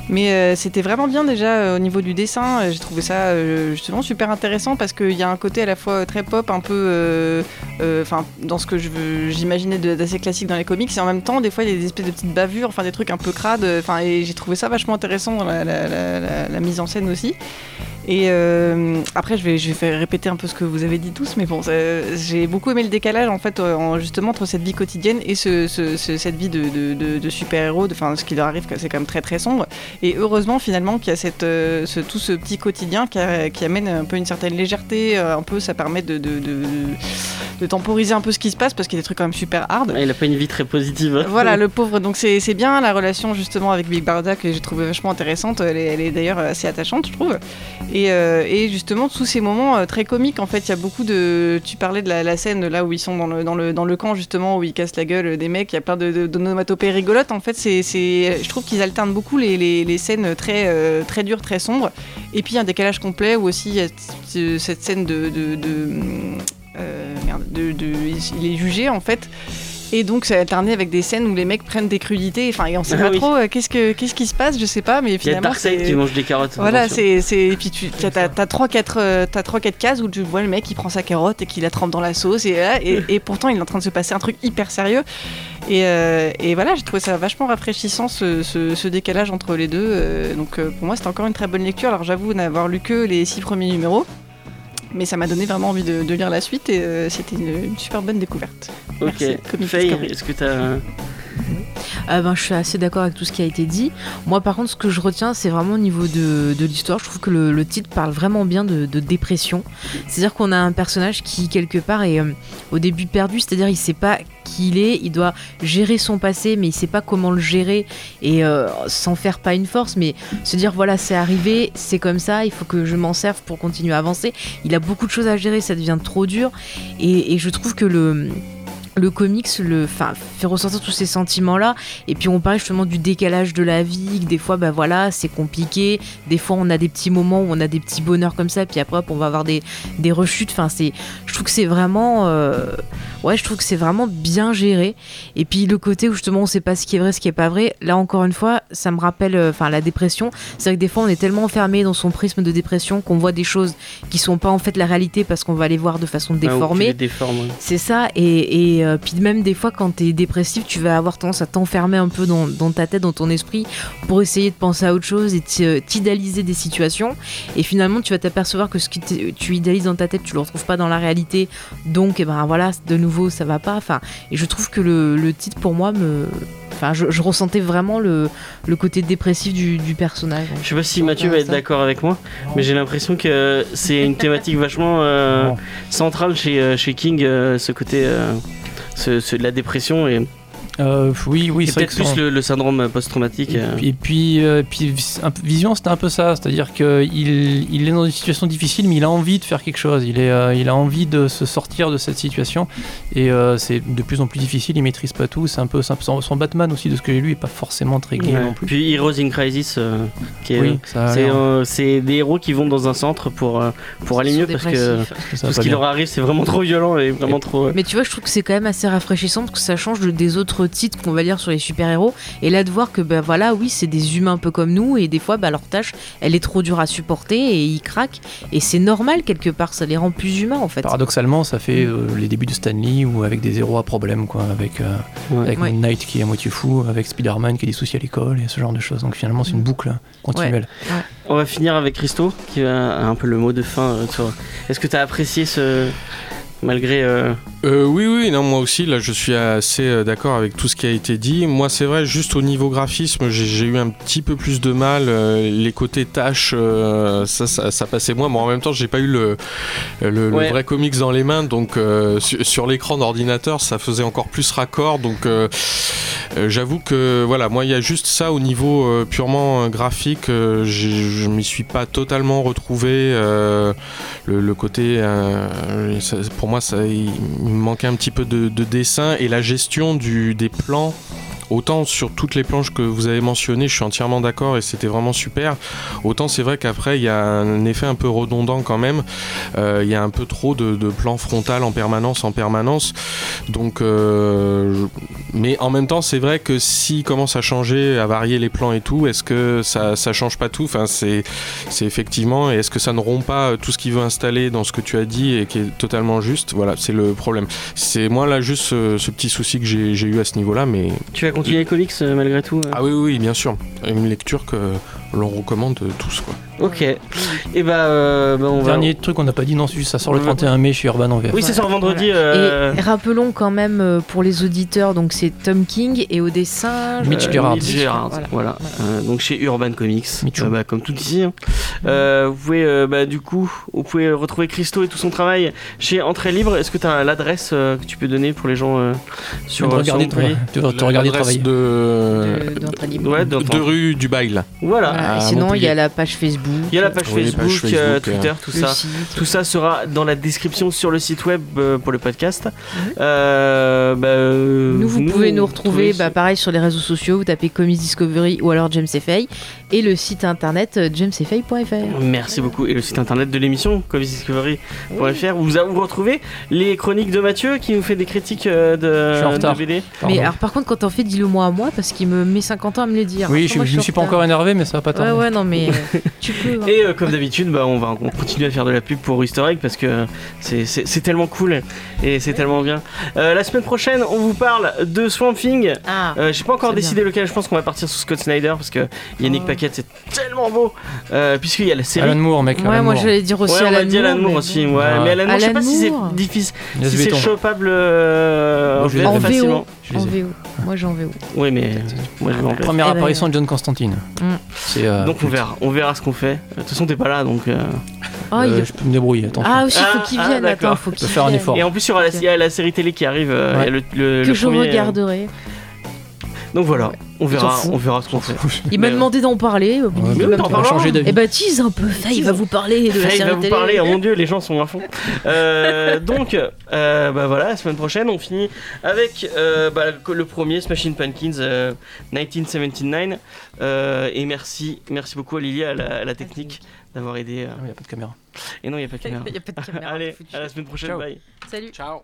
Mais c'était vraiment bien déjà au niveau du dessin. J'ai trouvé ça euh, justement super intéressant parce qu'il y a un côté à la fois très pop, un peu, euh, euh, enfin, dans ce que j'imaginais d'assez classique dans les comics, et en même temps, des fois, il y a des espèces de petites bavures, enfin des trucs un peu crades. Enfin, et j'ai trouvé ça vachement intéressant dans la mise en scène aussi. Et euh, après, je vais, je vais faire répéter un peu ce que vous avez dit tous, mais bon, j'ai beaucoup aimé le décalage en fait, euh, en- justement entre cette vie quotidienne et ce, ce- ce- cette vie de, de- de- de super-héros, enfin ce qui leur arrive, c'est quand même très très sombre. Et heureusement finalement qu'il y a cette, euh, tout ce petit quotidien qui, a- qui amène un peu une certaine légèreté, un peu ça permet de, temporiser un peu ce qui se passe parce qu'il y a des trucs quand même super hard. Ah, Il a pas une vie très positive. Voilà, le pauvre. Donc c'est bien la relation justement avec Big Barda que j'ai trouvé vachement intéressante. Elle est, d'ailleurs assez attachante, je trouve. Et, euh, et justement, tous ces moments euh, très comiques, en fait, il y a beaucoup de. Tu parlais de la, scène là où ils sont dans le, dans, le, dans le camp justement où ils cassent la gueule des mecs. Il y a plein de, de, d'onomatopées rigolotes. En fait, c'est, je trouve qu'ils alternent beaucoup les, les, les scènes très, euh, très dures, très sombres. Et puis un décalage complet où aussi il y a cette scène de- il est jugé en fait et donc c'est alterné avec des scènes où les mecs prennent des crudités. Enfin, et on sait Ah pas oui. trop euh, qu'est-ce que qu'est-ce qui se passe, je sais pas, mais Il y a finalement Darkseid qui mange des carottes. voilà, c'est c'est et puis tu t'as t'as- t'as trois quatre euh, cases où tu vois le mec il prend sa carotte et qu'il la trempe dans la sauce et, voilà, et et pourtant il est en train de se passer un truc hyper sérieux et, euh, et voilà j'ai trouvé ça vachement rafraîchissant ce, ce- ce décalage entre les deux euh, donc euh, pour moi c'était encore une très bonne lecture alors j'avoue n'avoir lu que les six premiers numéros mais ça m'a donné vraiment envie de, de lire la suite et euh, c'était une, une super bonne découverte. Ok. Faye, est-ce que t'as. Ah ben, je suis assez d'accord avec tout ce qui a été dit. Moi, par contre, ce que je retiens, c'est vraiment au niveau de, l'histoire. Je trouve que le, titre parle vraiment bien de, dépression. C'est-à-dire qu'on a un personnage qui, quelque part, est euh, au début perdu. C'est-à-dire, il sait pas qui il est. Il doit gérer son passé, mais il sait pas comment le gérer et euh, s'en faire pas une force, mais se dire voilà, c'est arrivé, c'est comme ça. Il faut que je m'en serve pour continuer à avancer. Il a beaucoup de choses à gérer. Ça devient trop dur. Et je trouve que le le comics le, enfin, fait ressortir tous ces sentiments-là. Et puis on parle justement du décalage de la vie, que des fois, bah voilà, c'est compliqué. Des fois, on a des petits moments où on a des petits bonheurs comme ça, puis après, hop, on va avoir des, des rechutes. Enfin, c'est, je trouve que c'est vraiment, euh, ouais, je trouve que c'est vraiment bien géré. Et puis le côté où justement, on sait pas ce qui est vrai, ce qui est pas vrai. Là, encore une fois, ça me rappelle, euh, enfin, la dépression. C'est vrai que des fois, on est tellement enfermé dans son prisme de dépression qu'on voit des choses qui sont pas en fait la réalité parce qu'on va les voir de façon Ah, déformée. ouais. C'est ça, et, et euh, puis même des fois quand t'es dépressif, tu vas avoir tendance à t'enfermer un peu dans, dans ta tête, dans ton esprit, pour essayer de penser à autre chose et t'idéaliser des situations. Et finalement, tu vas t'apercevoir que ce que tu idéalises dans ta tête, tu le retrouves pas dans la réalité. Donc, eh ben voilà, de nouveau, ça va pas. Enfin, et je trouve que le, le titre pour moi me enfin, je, je ressentais vraiment le, le côté dépressif du, du personnage. Je sais pas si Mathieu va être d'accord avec moi, mais j'ai l'impression que c'est une thématique vachement euh, centrale chez, euh, chez King, euh, ce côté euh, ce, la dépression et, Euh, oui, oui, c'est vrai peut-être plus le, le syndrome post-traumatique. euh. Et puis, euh, puis un peu- Vision, c'était un peu ça, c'est-à-dire qu'il il est dans une situation difficile, mais il a envie de faire quelque chose. Il, est, euh, il a envie de se sortir de cette situation, et euh, c'est de plus en plus difficile. Il maîtrise pas tout. C'est un peu simple. Son, son Batman aussi, de ce que j'ai lu, est pas forcément très gai Ouais. non plus. Puis Heroes in Crisis, euh, qui est, Oui, ça a c'est, euh, des héros qui vont dans un centre pour, euh, pour aller mieux parce que ça tout ce qui bien. leur arrive c'est vraiment trop violent et vraiment trop. euh, Mais tu vois, je trouve que c'est quand même assez rafraîchissant parce que ça change de- des autres titres qu'on va lire sur les super-héros. Et là, de voir que, ben voilà, oui, c'est des humains un peu comme nous et des fois, bah, leur tâche, elle est trop dure à supporter et ils craquent. Et c'est normal quelque part, ça les rend plus humains en fait. Paradoxalement, ça fait euh, les débuts de Stanley ou avec des héros à problème, quoi, avec, euh, Ouais. avec Ouais. Moon Knight qui est à moitié fou, avec Spider-Man qui a des soucis à l'école et ce genre de choses. Donc finalement, c'est une boucle continuelle. On va finir avec Christo qui a un peu le mot de fin. euh, Est-ce que tu as apprécié ce. Malgré. Euh, oui, oui, non, moi aussi, là, je suis assez euh, d'accord avec tout ce qui a été dit. Moi, c'est vrai, juste au niveau graphisme, j'ai eu un petit peu plus de mal. euh, les côtés tâches, euh, ça, ça, ça passait moins. Mais en même temps, j'ai pas eu le, le, le Ouais. vrai comics dans les mains, donc sur, sur l'écran d'ordinateur, ça faisait encore plus raccord. Donc, j'avoue que, voilà, moi, il y a juste ça au niveau purement graphique. je m'y suis pas totalement retrouvé. le, le côté, ça- pour moi, ça, il, il me manquait un petit peu de, de dessin et la gestion des plans. Autant sur toutes les planches que vous avez mentionnées, je suis entièrement d'accord et c'était vraiment super. Autant c'est vrai qu'après il y a un effet un peu redondant quand même. Euh, il y a un peu trop de, de plans frontal en permanence, en permanence. Donc, euh, mais en même temps c'est vrai que s'il commence à changer, à varier les plans et tout, est-ce que ça, ça change pas tout? Enfin c'est effectivement, et est-ce que ça ne rompt pas euh, tout ce qu'il veut installer dans ce que tu as dit et qui est totalement juste? Voilà, c'est le problème. C'est moi là juste ce, petit souci que j'ai eu à ce niveau-là, mais continuer les comics malgré tout euh ah oui, oui, bien sûr, une lecture que l'on recommande tous quoi. Ok. Et bah, euh, bah, on va. Dernier truc qu'on n'a pas dit, non, ça sort le Ouais. 31 mai chez Urban en VF. Oui, c'est sur vendredi. euh, Et rappelons quand même euh, pour les auditeurs, donc c'est Tom King et au dessin. Mitch euh, Gerard. Mitch Gerard, Voilà. voilà. Euh, donc chez Urban Comics. Euh, bah, comme tout ici. hein. Euh, vous pouvez, euh, bah, du coup, vous pouvez retrouver Christo et tout son travail chez Entrée Libre. Est-ce que tu as l'adresse euh, que tu peux donner pour les gens euh, sur, euh, te sur regarder, Montpellier tu vas te regarder travailler. de, de- libre. Ouais, de, rue du Bail. Voilà. Sinon, il y a la page Facebook. Il y a la page Oui, Facebook, page euh, Facebook, Twitter, tout le ça. site. Tout ça sera dans la description sur le site web euh, pour le podcast. Euh, bah, euh, Nous, vous pouvez nous retrouver, bah, pareil, sur les réseaux sociaux. Vous tapez Comics Discovery ou alors James Fay et le site internet euh, jamesfay.fr. Merci beaucoup. Et le site internet de l'émission, comicsdiscovery.fr, où vous, vous retrouvez les chroniques de Mathieu qui nous fait des critiques euh, de, de BD. Pardon. Mais alors, par contre, quand t'en fais, dis-le moi à moi parce qu'il me met 50 ans à me le dire. oui, Moi, je, je me suis pas en encore énervé, mais ça va pas tarder. Ouais, ouais, non, mais euh, tu hein. Et euh, comme d'habitude, bah, on va on continue à faire de la pub pour Easter Egg parce que c'est- tellement cool et c'est tellement bien. Euh, la semaine prochaine, on vous parle de Swamp Thing. Ah, Euh, J'ai pas encore décidé lequel, je pense qu'on va partir sur Scott Snyder parce que Yannick Oh. Paquette c'est tellement beau. Euh, Puisqu'il y a la série. Alan Moore, mec. ouais, Alan moi j'allais dire aussi Ouais, on Alan a dit Alan Moore, mais aussi, ouais. Mais Alan Moore, je sais Alan pas si c'est difficile, si c'est chopable euh, en. En facilement. Je En. VO. Moi j'ai en VO. Oui, mais moi je vais en VF. Première Eh ben, apparition de John Constantine. Mm. Euh, Donc on verra, on verra ce qu'on fait. De toute façon, t'es pas là, donc. euh, il- Je peux me débrouiller, attention. ah aussi, faut Ah, qu'il ah, vienne. Attends, faut qu'il faire un vienne. effort. Et en plus, il y a la série télé qui arrive. euh, Ouais. il y a le, le- Que le je premier, regarderai. Donc voilà, on verra, on verra ce qu'on fait. Il m'a euh, demandé d'en parler. Ouais, mais oui, pas- parles. changer d'avis. Eh bah tease un peu, Faye va vous parler de la série va vous télé. parler, oh mon dieu, les gens sont à fond. Euh, donc, euh, bah voilà, la semaine prochaine, on finit avec euh, bah, le- premier Smashing Pumpkins euh, 1979. Euh, et merci, merci beaucoup à Lily à la, à la technique d'avoir aidé. euh. Il n'y a pas de caméra. Et non, il n'y a pas de caméra. Il y a pas de caméra, Allez, à la semaine prochaine, Ciao. bye. Salut. Ciao.